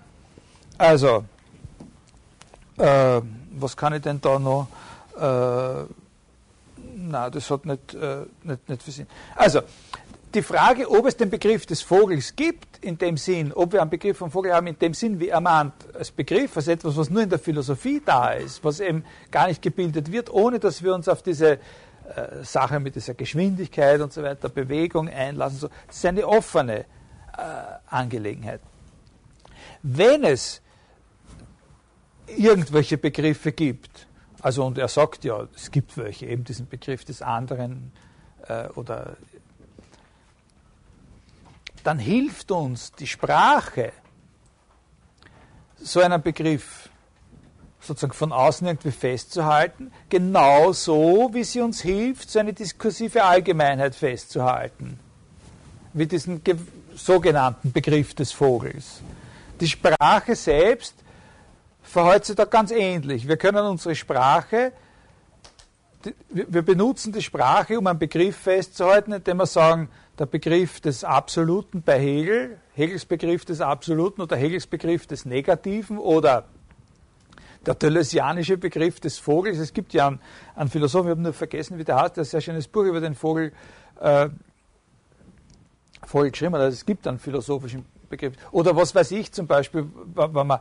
Also, äh, was kann ich denn da noch? Äh, na, das hat nicht, äh, nicht, nicht für Sinn. Also, die Frage, ob es den Begriff des Vogels gibt, in dem Sinn, ob wir einen Begriff vom Vogel haben, in dem Sinn, wie er meint, als Begriff, als etwas, was nur in der Philosophie da ist, was eben gar nicht gebildet wird, ohne dass wir uns auf diese äh, Sache mit dieser Geschwindigkeit und so weiter, Bewegung einlassen. So. Das ist eine offene äh, Angelegenheit. Wenn es irgendwelche Begriffe gibt, also und er sagt ja, es gibt welche, eben diesen Begriff des anderen äh, oder dann hilft uns die Sprache, so einen Begriff sozusagen von außen irgendwie festzuhalten, genauso wie sie uns hilft, so eine diskursive Allgemeinheit festzuhalten, wie diesen sogenannten Begriff des Vogels. Die Sprache selbst verhält sich da ganz ähnlich. Wir können unsere Sprache, wir benutzen die Sprache, um einen Begriff festzuhalten, indem wir sagen, der Begriff des Absoluten bei Hegel, Hegels Begriff des Absoluten oder Hegels Begriff des Negativen oder der Deleuzianische Begriff des Vogels. Es gibt ja einen, einen Philosophen, ich habe nur vergessen, wie der heißt, der ein sehr schönes Buch über den Vogel, äh, Vogel geschrieben hat. Also es gibt einen philosophischen Begriff. Oder was weiß ich zum Beispiel, wenn man,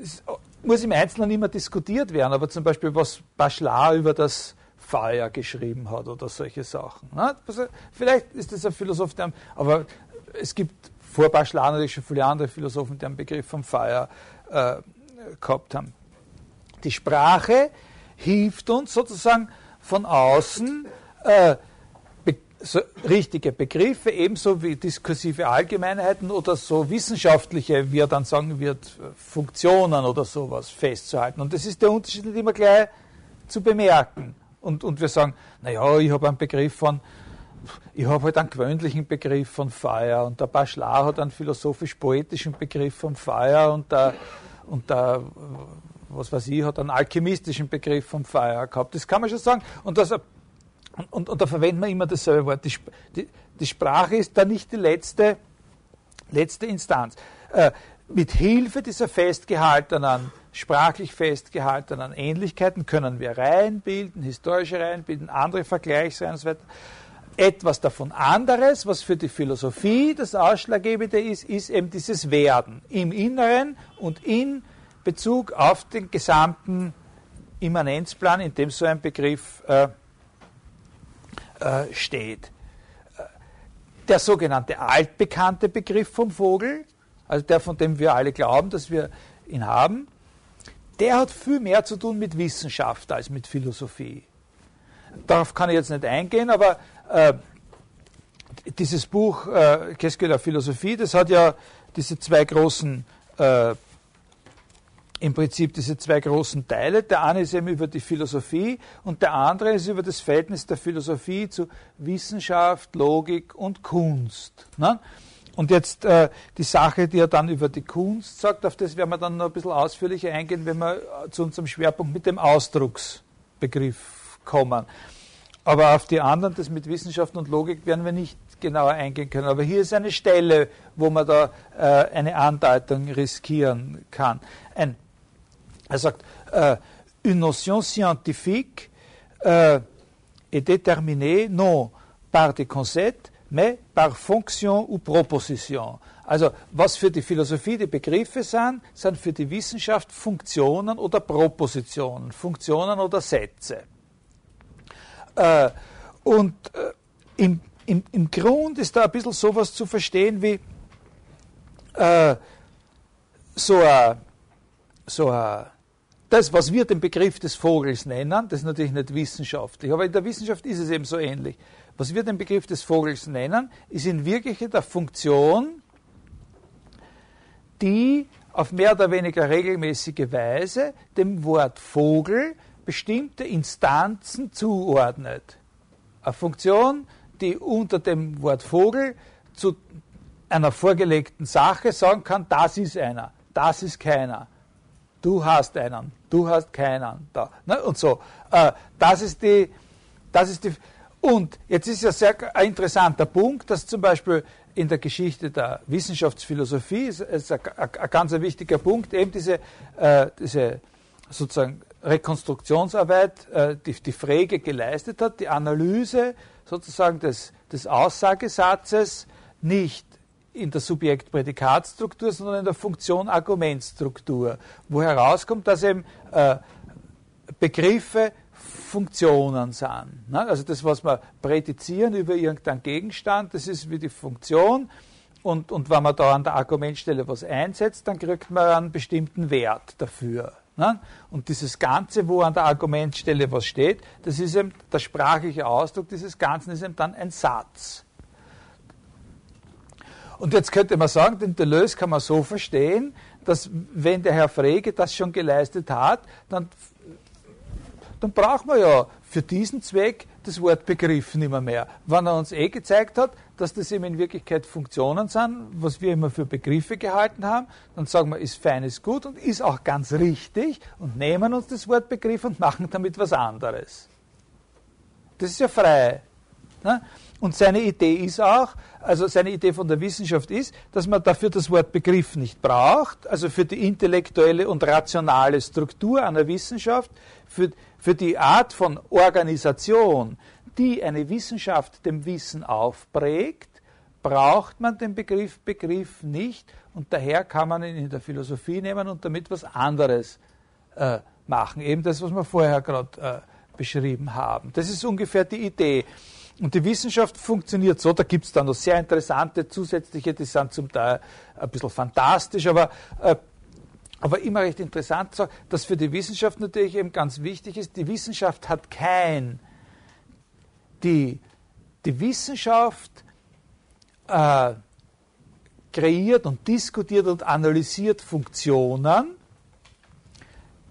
es muss im Einzelnen immer diskutiert werden, aber zum Beispiel was Bachelard über das Feuer geschrieben hat oder solche Sachen. Also vielleicht ist das ein Philosoph, der, aber es gibt vor Bachelard natürlich schon viele andere Philosophen, die einen Begriff vom Feuer äh, gehabt haben. Die Sprache hilft uns sozusagen von außen äh, be so richtige Begriffe, ebenso wie diskursive Allgemeinheiten oder so wissenschaftliche, wie er dann sagen wird, Funktionen oder sowas festzuhalten. Und das ist der Unterschied nicht immer gleich zu bemerken. Und, und wir sagen, naja, ich habe einen Begriff von, ich habe halt einen gewöhnlichen Begriff von Feuer und der Bachelard hat einen philosophisch-poetischen Begriff von Feuer und der, und der was weiß ich, hat einen alchemistischen Begriff vom Feuer gehabt. Das kann man schon sagen. Und, das, und, und da verwenden wir immer dasselbe Wort. Die, die, die, Sprache ist da nicht die letzte, letzte Instanz. Äh, mit Hilfe dieser festgehaltenen, sprachlich festgehaltenen Ähnlichkeiten können wir Reihen bilden, historische Reihen bilden, andere Vergleichsreihen und so weiter. Etwas davon anderes, was für die Philosophie das Ausschlaggebende ist, ist eben dieses Werden im Inneren und in Bezug auf den gesamten Immanenzplan, in dem so ein Begriff äh, äh, steht. Der sogenannte altbekannte Begriff vom Vogel, also der, von dem wir alle glauben, dass wir ihn haben, der hat viel mehr zu tun mit Wissenschaft als mit Philosophie. Darauf kann ich jetzt nicht eingehen, aber äh, dieses Buch äh, Qu'est-ce Philosophie, das hat ja diese zwei großen äh, im Prinzip diese zwei großen Teile. Der eine ist eben über die Philosophie und der andere ist über das Verhältnis der Philosophie zu Wissenschaft, Logik und Kunst. Ne? Und jetzt äh, die Sache, die er dann über die Kunst sagt, auf das werden wir dann noch ein bisschen ausführlicher eingehen, wenn wir zu unserem Schwerpunkt mit dem Ausdrucksbegriff kommen. Aber auf die anderen, das mit Wissenschaft und Logik, werden wir nicht genauer eingehen können. Aber hier ist eine Stelle, wo man da äh, eine Andeutung riskieren kann. Ein er sagt, euh, une notion scientifique euh, est déterminée non par des concepts, mais par fonction ou proposition. Also was für die Philosophie die Begriffe sind, sind für die Wissenschaft Funktionen oder Propositionen, Funktionen oder Sätze. Äh, und äh, im, im, im Grund ist da ein bisschen sowas zu verstehen wie äh, so ein so a das, was wir den Begriff des Vogels nennen, das ist natürlich nicht wissenschaftlich, aber in der Wissenschaft ist es eben so ähnlich. Was wir den Begriff des Vogels nennen, ist in Wirklichkeit eine Funktion, die auf mehr oder weniger regelmäßige Weise dem Wort Vogel bestimmte Instanzen zuordnet. Eine Funktion, die unter dem Wort Vogel zu einer vorgelegten Sache sagen kann, das ist einer, das ist keiner du hast einen, du hast keinen da. Ne? Und so. Äh, das ist die, das ist die, und jetzt ist ja sehr ein interessanter Punkt, dass zum Beispiel in der Geschichte der Wissenschaftsphilosophie ist, ist ein, ein, ein ganz wichtiger Punkt, eben diese, äh, diese sozusagen Rekonstruktionsarbeit, äh, die, die Frege geleistet hat, die Analyse sozusagen des, des Aussagesatzes nicht in der Subjekt-Prädikatstruktur, sondern in der Funktion-Argumentstruktur, wo herauskommt, dass eben äh, Begriffe Funktionen sind. Ne? Also das, was wir prädizieren über irgendeinen Gegenstand, das ist wie die Funktion. Und, und wenn man da an der Argumentstelle was einsetzt, dann kriegt man einen bestimmten Wert dafür. Ne? Und dieses Ganze, wo an der Argumentstelle was steht, das ist eben der sprachliche Ausdruck dieses Ganzen, ist eben dann ein Satz. Und jetzt könnte man sagen, den Deleuze kann man so verstehen, dass wenn der Herr Frege das schon geleistet hat, dann, dann braucht man ja für diesen Zweck das Wort Begriff nicht mehr. Wenn er uns eh gezeigt hat, dass das eben in Wirklichkeit Funktionen sind, was wir immer für Begriffe gehalten haben, dann sagen wir, ist feines gut und ist auch ganz richtig und nehmen uns das Wort Begriff und machen damit was anderes. Das ist ja frei. Ne? Und seine Idee ist auch, also seine Idee von der Wissenschaft ist, dass man dafür das Wort Begriff nicht braucht, also für die intellektuelle und rationale Struktur einer Wissenschaft, für, für die Art von Organisation, die eine Wissenschaft dem Wissen aufprägt, braucht man den Begriff Begriff nicht und daher kann man ihn in der Philosophie nehmen und damit was anderes äh, machen. Eben das, was wir vorher gerade äh, beschrieben haben. Das ist ungefähr die Idee. Und die Wissenschaft funktioniert so, da gibt es dann noch sehr interessante zusätzliche, die sind zum Teil ein bisschen fantastisch, aber, äh, aber immer recht interessant, so, dass für die Wissenschaft natürlich eben ganz wichtig ist, die Wissenschaft hat kein, die, die Wissenschaft äh, kreiert und diskutiert und analysiert Funktionen,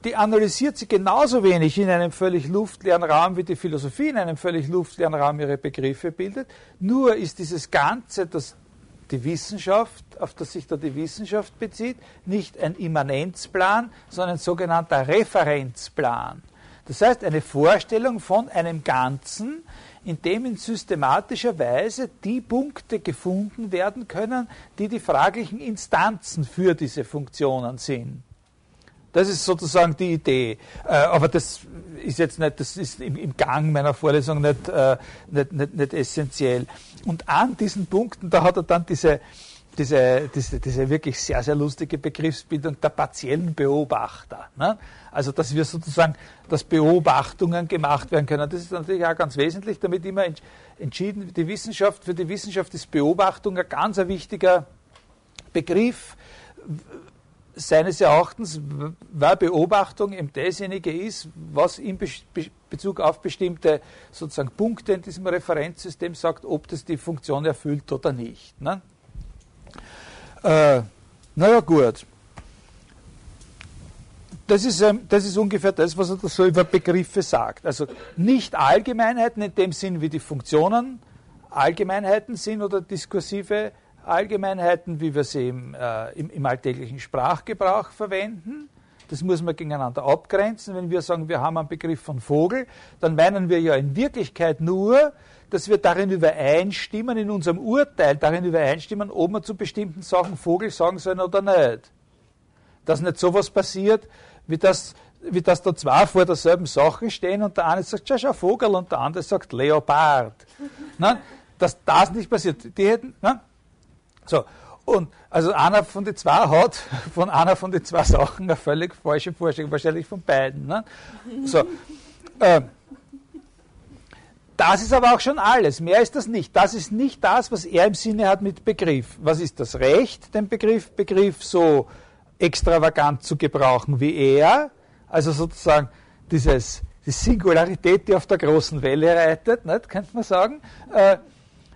die analysiert sie genauso wenig in einem völlig luftleeren Raum, wie die Philosophie in einem völlig luftleeren Raum ihre Begriffe bildet. Nur ist dieses Ganze, das die Wissenschaft, auf das sich da die Wissenschaft bezieht, nicht ein Immanenzplan, sondern ein sogenannter Referenzplan. Das heißt, eine Vorstellung von einem Ganzen, in dem in systematischer Weise die Punkte gefunden werden können, die die fraglichen Instanzen für diese Funktionen sind. Das ist sozusagen die Idee. Äh, aber das ist jetzt nicht, das ist im, Gang meiner Vorlesung nicht, äh, nicht, nicht, nicht essentiell. Und an diesen Punkten, da hat er dann diese, diese, diese, diese wirklich sehr, sehr lustige Begriffsbildung der partiellen Beobachter. Ne? Also, dass wir sozusagen, dass Beobachtungen gemacht werden können. Das ist natürlich auch ganz wesentlich, damit immer entschieden, die Wissenschaft, für die Wissenschaft ist Beobachtung ein ganz wichtiger Begriff seines Erachtens, weil Beobachtung eben dasjenige ist, was in Be Bezug auf bestimmte sozusagen Punkte in diesem Referenzsystem sagt, ob das die Funktion erfüllt oder nicht. Ne? Äh, naja, gut. Das ist, ähm, das ist ungefähr das, was er so über Begriffe sagt. Also nicht Allgemeinheiten in dem Sinn, wie die Funktionen Allgemeinheiten sind oder diskursive Allgemeinheiten, wie wir sie im, äh, im, im, alltäglichen Sprachgebrauch verwenden. Das muss man gegeneinander abgrenzen. Wenn wir sagen, wir haben einen Begriff von Vogel, dann meinen wir ja in Wirklichkeit nur, dass wir darin übereinstimmen, in unserem Urteil darin übereinstimmen, ob wir zu bestimmten Sachen Vogel sagen sollen oder nicht. Dass nicht sowas passiert, wie das, wie das da zwei vor derselben Sache stehen und der eine sagt, schau, schau Vogel und der andere sagt Leopard. Nein, dass das nicht passiert. Die hätten, nein, so, und also einer von den zwei hat von einer von den zwei Sachen eine völlig falsche Vorstellung, wahrscheinlich von beiden. Ne? So, äh, das ist aber auch schon alles. Mehr ist das nicht. Das ist nicht das, was er im Sinne hat mit Begriff. Was ist das Recht, den Begriff, Begriff so extravagant zu gebrauchen wie er? Also sozusagen dieses, die Singularität, die auf der großen Welle reitet, nicht, könnte man sagen. Äh,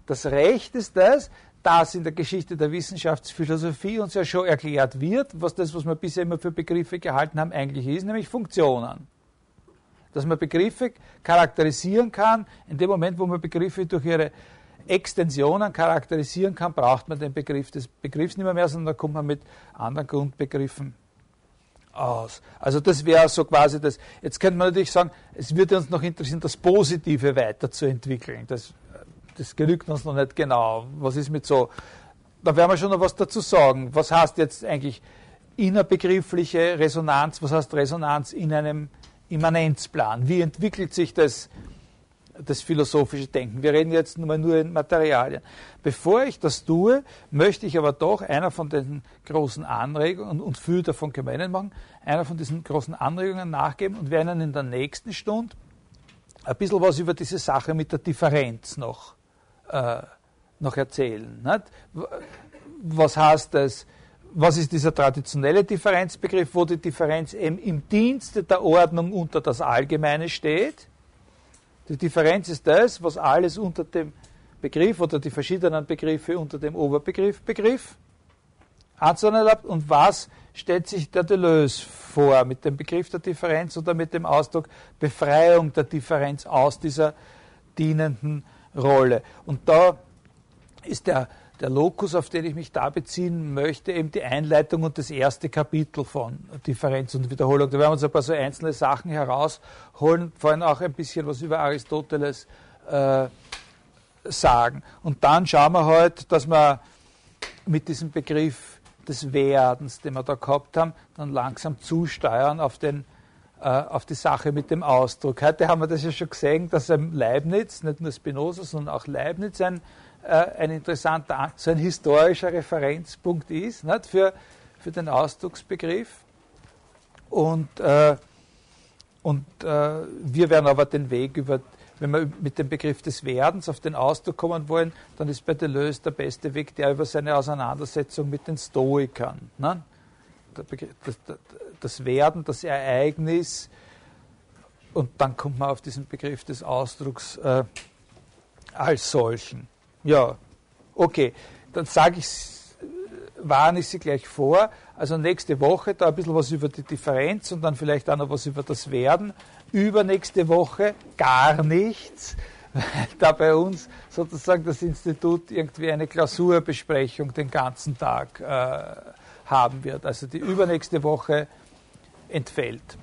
das Recht ist das, das in der Geschichte der Wissenschaftsphilosophie uns ja schon erklärt wird, was das, was wir bisher immer für Begriffe gehalten haben, eigentlich ist, nämlich Funktionen. Dass man Begriffe charakterisieren kann, in dem Moment, wo man Begriffe durch ihre Extensionen charakterisieren kann, braucht man den Begriff des Begriffs nicht mehr, mehr sondern da kommt man mit anderen Grundbegriffen aus. Also das wäre so quasi das. Jetzt könnte man natürlich sagen, es würde uns noch interessieren, das Positive weiterzuentwickeln. Das das genügt uns noch nicht genau. Was ist mit so, da werden wir schon noch was dazu sagen. Was heißt jetzt eigentlich innerbegriffliche Resonanz? Was heißt Resonanz in einem Immanenzplan? Wie entwickelt sich das, das philosophische Denken? Wir reden jetzt nur, nur in Materialien. Bevor ich das tue, möchte ich aber doch einer von den großen Anregungen und viel davon gemeinen machen, einer von diesen großen Anregungen nachgeben und werden in der nächsten Stunde ein bisschen was über diese Sache mit der Differenz noch, äh, noch erzählen. Nicht? Was heißt das? Was ist dieser traditionelle Differenzbegriff, wo die Differenz eben im Dienste der Ordnung unter das Allgemeine steht? Die Differenz ist das, was alles unter dem Begriff oder die verschiedenen Begriffe unter dem Oberbegriff Begriff anzuordnen hat. Und was stellt sich der Deleuze vor mit dem Begriff der Differenz oder mit dem Ausdruck Befreiung der Differenz aus dieser dienenden Rolle? Und da ist der, der Lokus, auf den ich mich da beziehen möchte, eben die Einleitung und das erste Kapitel von Differenz und Wiederholung. Da werden wir uns ein paar so einzelne Sachen herausholen, vor allem auch ein bisschen was über Aristoteles äh, sagen. Und dann schauen wir halt, dass wir mit diesem Begriff des Werdens, den wir da gehabt haben, dann langsam zusteuern auf, den, auf die Sache mit dem Ausdruck. Heute haben wir das ja schon gesehen, dass Leibniz, nicht nur Spinoza, sondern auch Leibniz ein, äh, ein interessanter, so ein historischer Referenzpunkt ist nicht, für, für den Ausdrucksbegriff. Und, äh, und äh, wir werden aber den Weg über wenn wir mit dem Begriff des Werdens auf den Ausdruck kommen wollen, dann ist bei Deleuze der beste Weg der über seine Auseinandersetzung mit den Stoikern. Ne? Das, Werden, das Ereignis, und dann kommt man auf diesen Begriff des Ausdrucks äh, als solchen. Ja, okay, dann sage ich, warne ich Sie gleich vor. Also nächste Woche da ein bisschen was über die Differenz und dann vielleicht auch noch was über das Werden übernächste Woche gar nichts, weil da bei uns sozusagen das Institut irgendwie eine Klausurbesprechung den ganzen Tag äh, haben wird. Also die übernächste Woche entfällt.